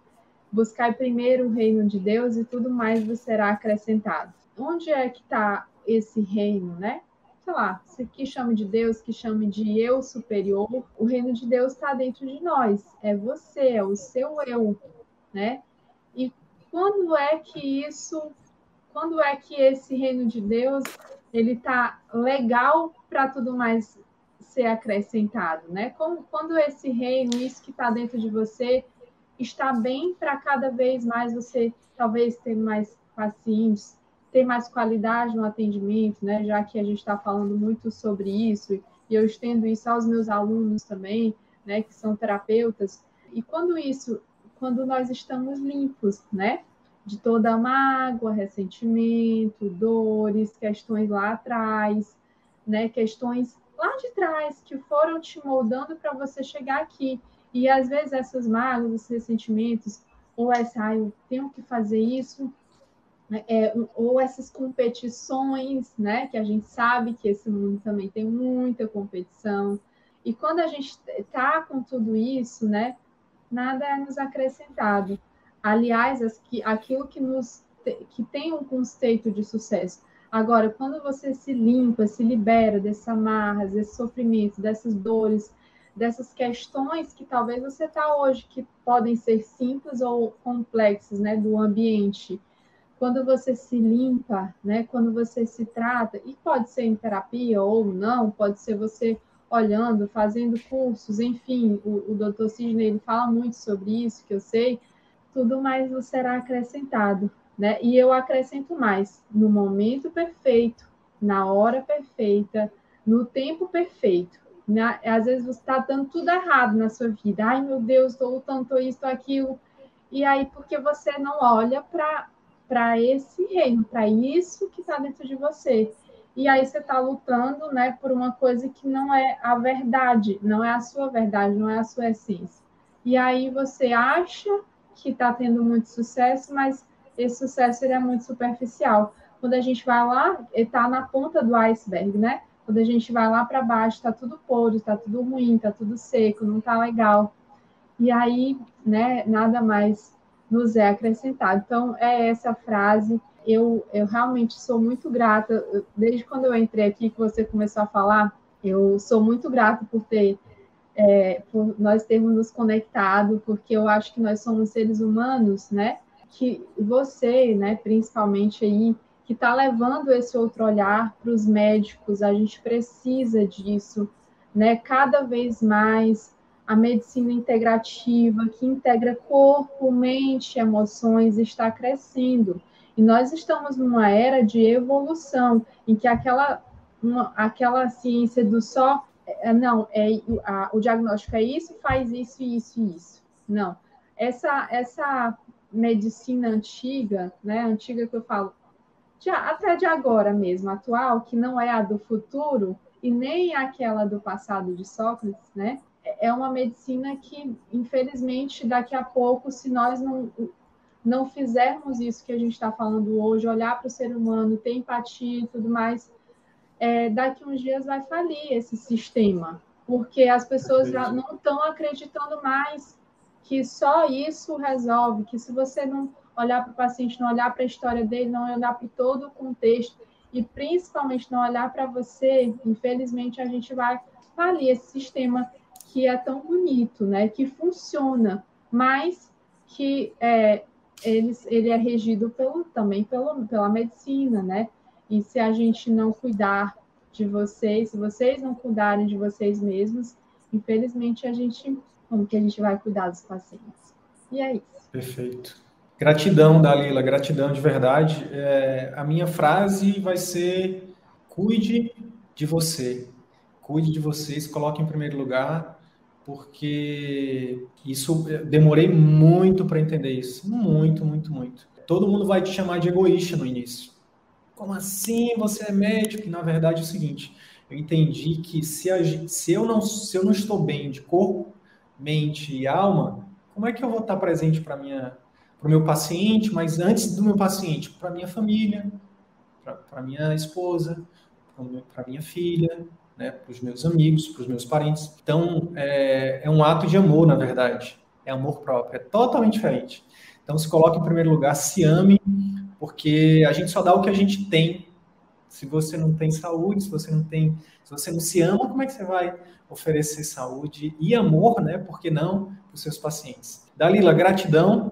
Buscar primeiro o reino de Deus e tudo mais vos será acrescentado. Onde é que está esse reino, né? Sei lá, se que chame de Deus, que chame de eu superior, o reino de Deus está dentro de nós. É você, é o seu eu, né? E quando é que isso, quando é que esse reino de Deus ele tá legal para tudo mais ser acrescentado, né? Quando, quando esse reino, isso que está dentro de você, está bem para cada vez mais você talvez ter mais pacientes, ter mais qualidade no atendimento, né? Já que a gente está falando muito sobre isso e eu estendo isso aos meus alunos também, né? Que são terapeutas. E quando isso quando nós estamos limpos, né? De toda a mágoa, ressentimento, dores, questões lá atrás, né? Questões lá de trás que foram te moldando para você chegar aqui. E às vezes essas mágoas, esses ressentimentos, ou essa, ah, eu tenho que fazer isso, né, é, ou essas competições, né? Que a gente sabe que esse mundo também tem muita competição. E quando a gente está com tudo isso, né? nada é nos acrescentado. Aliás, aquilo que nos que tem um conceito de sucesso. Agora, quando você se limpa, se libera dessas amarras, desses sofrimentos, dessas dores, dessas questões que talvez você está hoje, que podem ser simples ou complexas, né, do ambiente. Quando você se limpa, né, quando você se trata, e pode ser em terapia ou não, pode ser você olhando, fazendo cursos, enfim, o, o doutor Sidney ele fala muito sobre isso, que eu sei, tudo mais será acrescentado, né? E eu acrescento mais, no momento perfeito, na hora perfeita, no tempo perfeito. Né? Às vezes você está dando tudo errado na sua vida. Ai, meu Deus, estou lutando isso, aquilo. E aí, porque você não olha para esse reino, para isso que está dentro de você. E aí você está lutando né, por uma coisa que não é a verdade, não é a sua verdade, não é a sua essência. E aí você acha que está tendo muito sucesso, mas esse sucesso ele é muito superficial. Quando a gente vai lá, está na ponta do iceberg, né? Quando a gente vai lá para baixo, está tudo podre, está tudo ruim, está tudo seco, não está legal. E aí, né, nada mais nos é acrescentado. Então, é essa frase. Eu, eu realmente sou muito grata. Desde quando eu entrei aqui, que você começou a falar, eu sou muito grata por ter é, por nós termos nos conectado, porque eu acho que nós somos seres humanos, né? Que você, né, principalmente aí, que está levando esse outro olhar para os médicos, a gente precisa disso, né? Cada vez mais a medicina integrativa, que integra corpo, mente, emoções, está crescendo. E nós estamos numa era de evolução, em que aquela, uma, aquela ciência do só é, não, é, a, o diagnóstico é isso, faz isso, isso e isso. Não. Essa, essa medicina antiga, né, antiga que eu falo, de, até de agora mesmo, atual, que não é a do futuro e nem aquela do passado de Sócrates, né, é uma medicina que, infelizmente, daqui a pouco, se nós não, não fizermos isso que a gente está falando hoje, olhar para o ser humano, ter empatia e tudo mais, é, daqui uns dias vai falir esse sistema, porque as pessoas já não estão acreditando mais que só isso resolve, que se você não olhar para o paciente, não olhar para a história dele, não olhar para todo o contexto e principalmente não olhar para você, infelizmente a gente vai falir esse sistema que é tão bonito, né? Que funciona, mas que é, ele, ele é regido pelo, também pelo, pela medicina, né? E se a gente não cuidar de vocês, se vocês não cuidarem de vocês mesmos, infelizmente a gente, como que a gente vai cuidar dos pacientes? E é isso. Perfeito. Gratidão, Dalila, gratidão de verdade. É, a minha frase vai ser: cuide de você, cuide de vocês, coloque em primeiro lugar, porque isso demorei muito para entender isso, muito, muito, muito. Todo mundo vai te chamar de egoísta no início. Como assim você é médico? E, na verdade é o seguinte, eu entendi que se, a, se, eu não, se eu não estou bem de corpo, mente e alma, como é que eu vou estar presente para minha para o meu paciente, mas antes do meu paciente, para minha família, para minha esposa, para minha filha, né, para os meus amigos, para os meus parentes. Então, é, é, um ato de amor, na verdade. É amor próprio, é totalmente diferente. Então, se coloque em primeiro lugar, se ame, porque a gente só dá o que a gente tem. Se você não tem saúde, se você não tem, se você não se ama, como é que você vai oferecer saúde e amor, né? Por que não para os seus pacientes? Dalila, gratidão.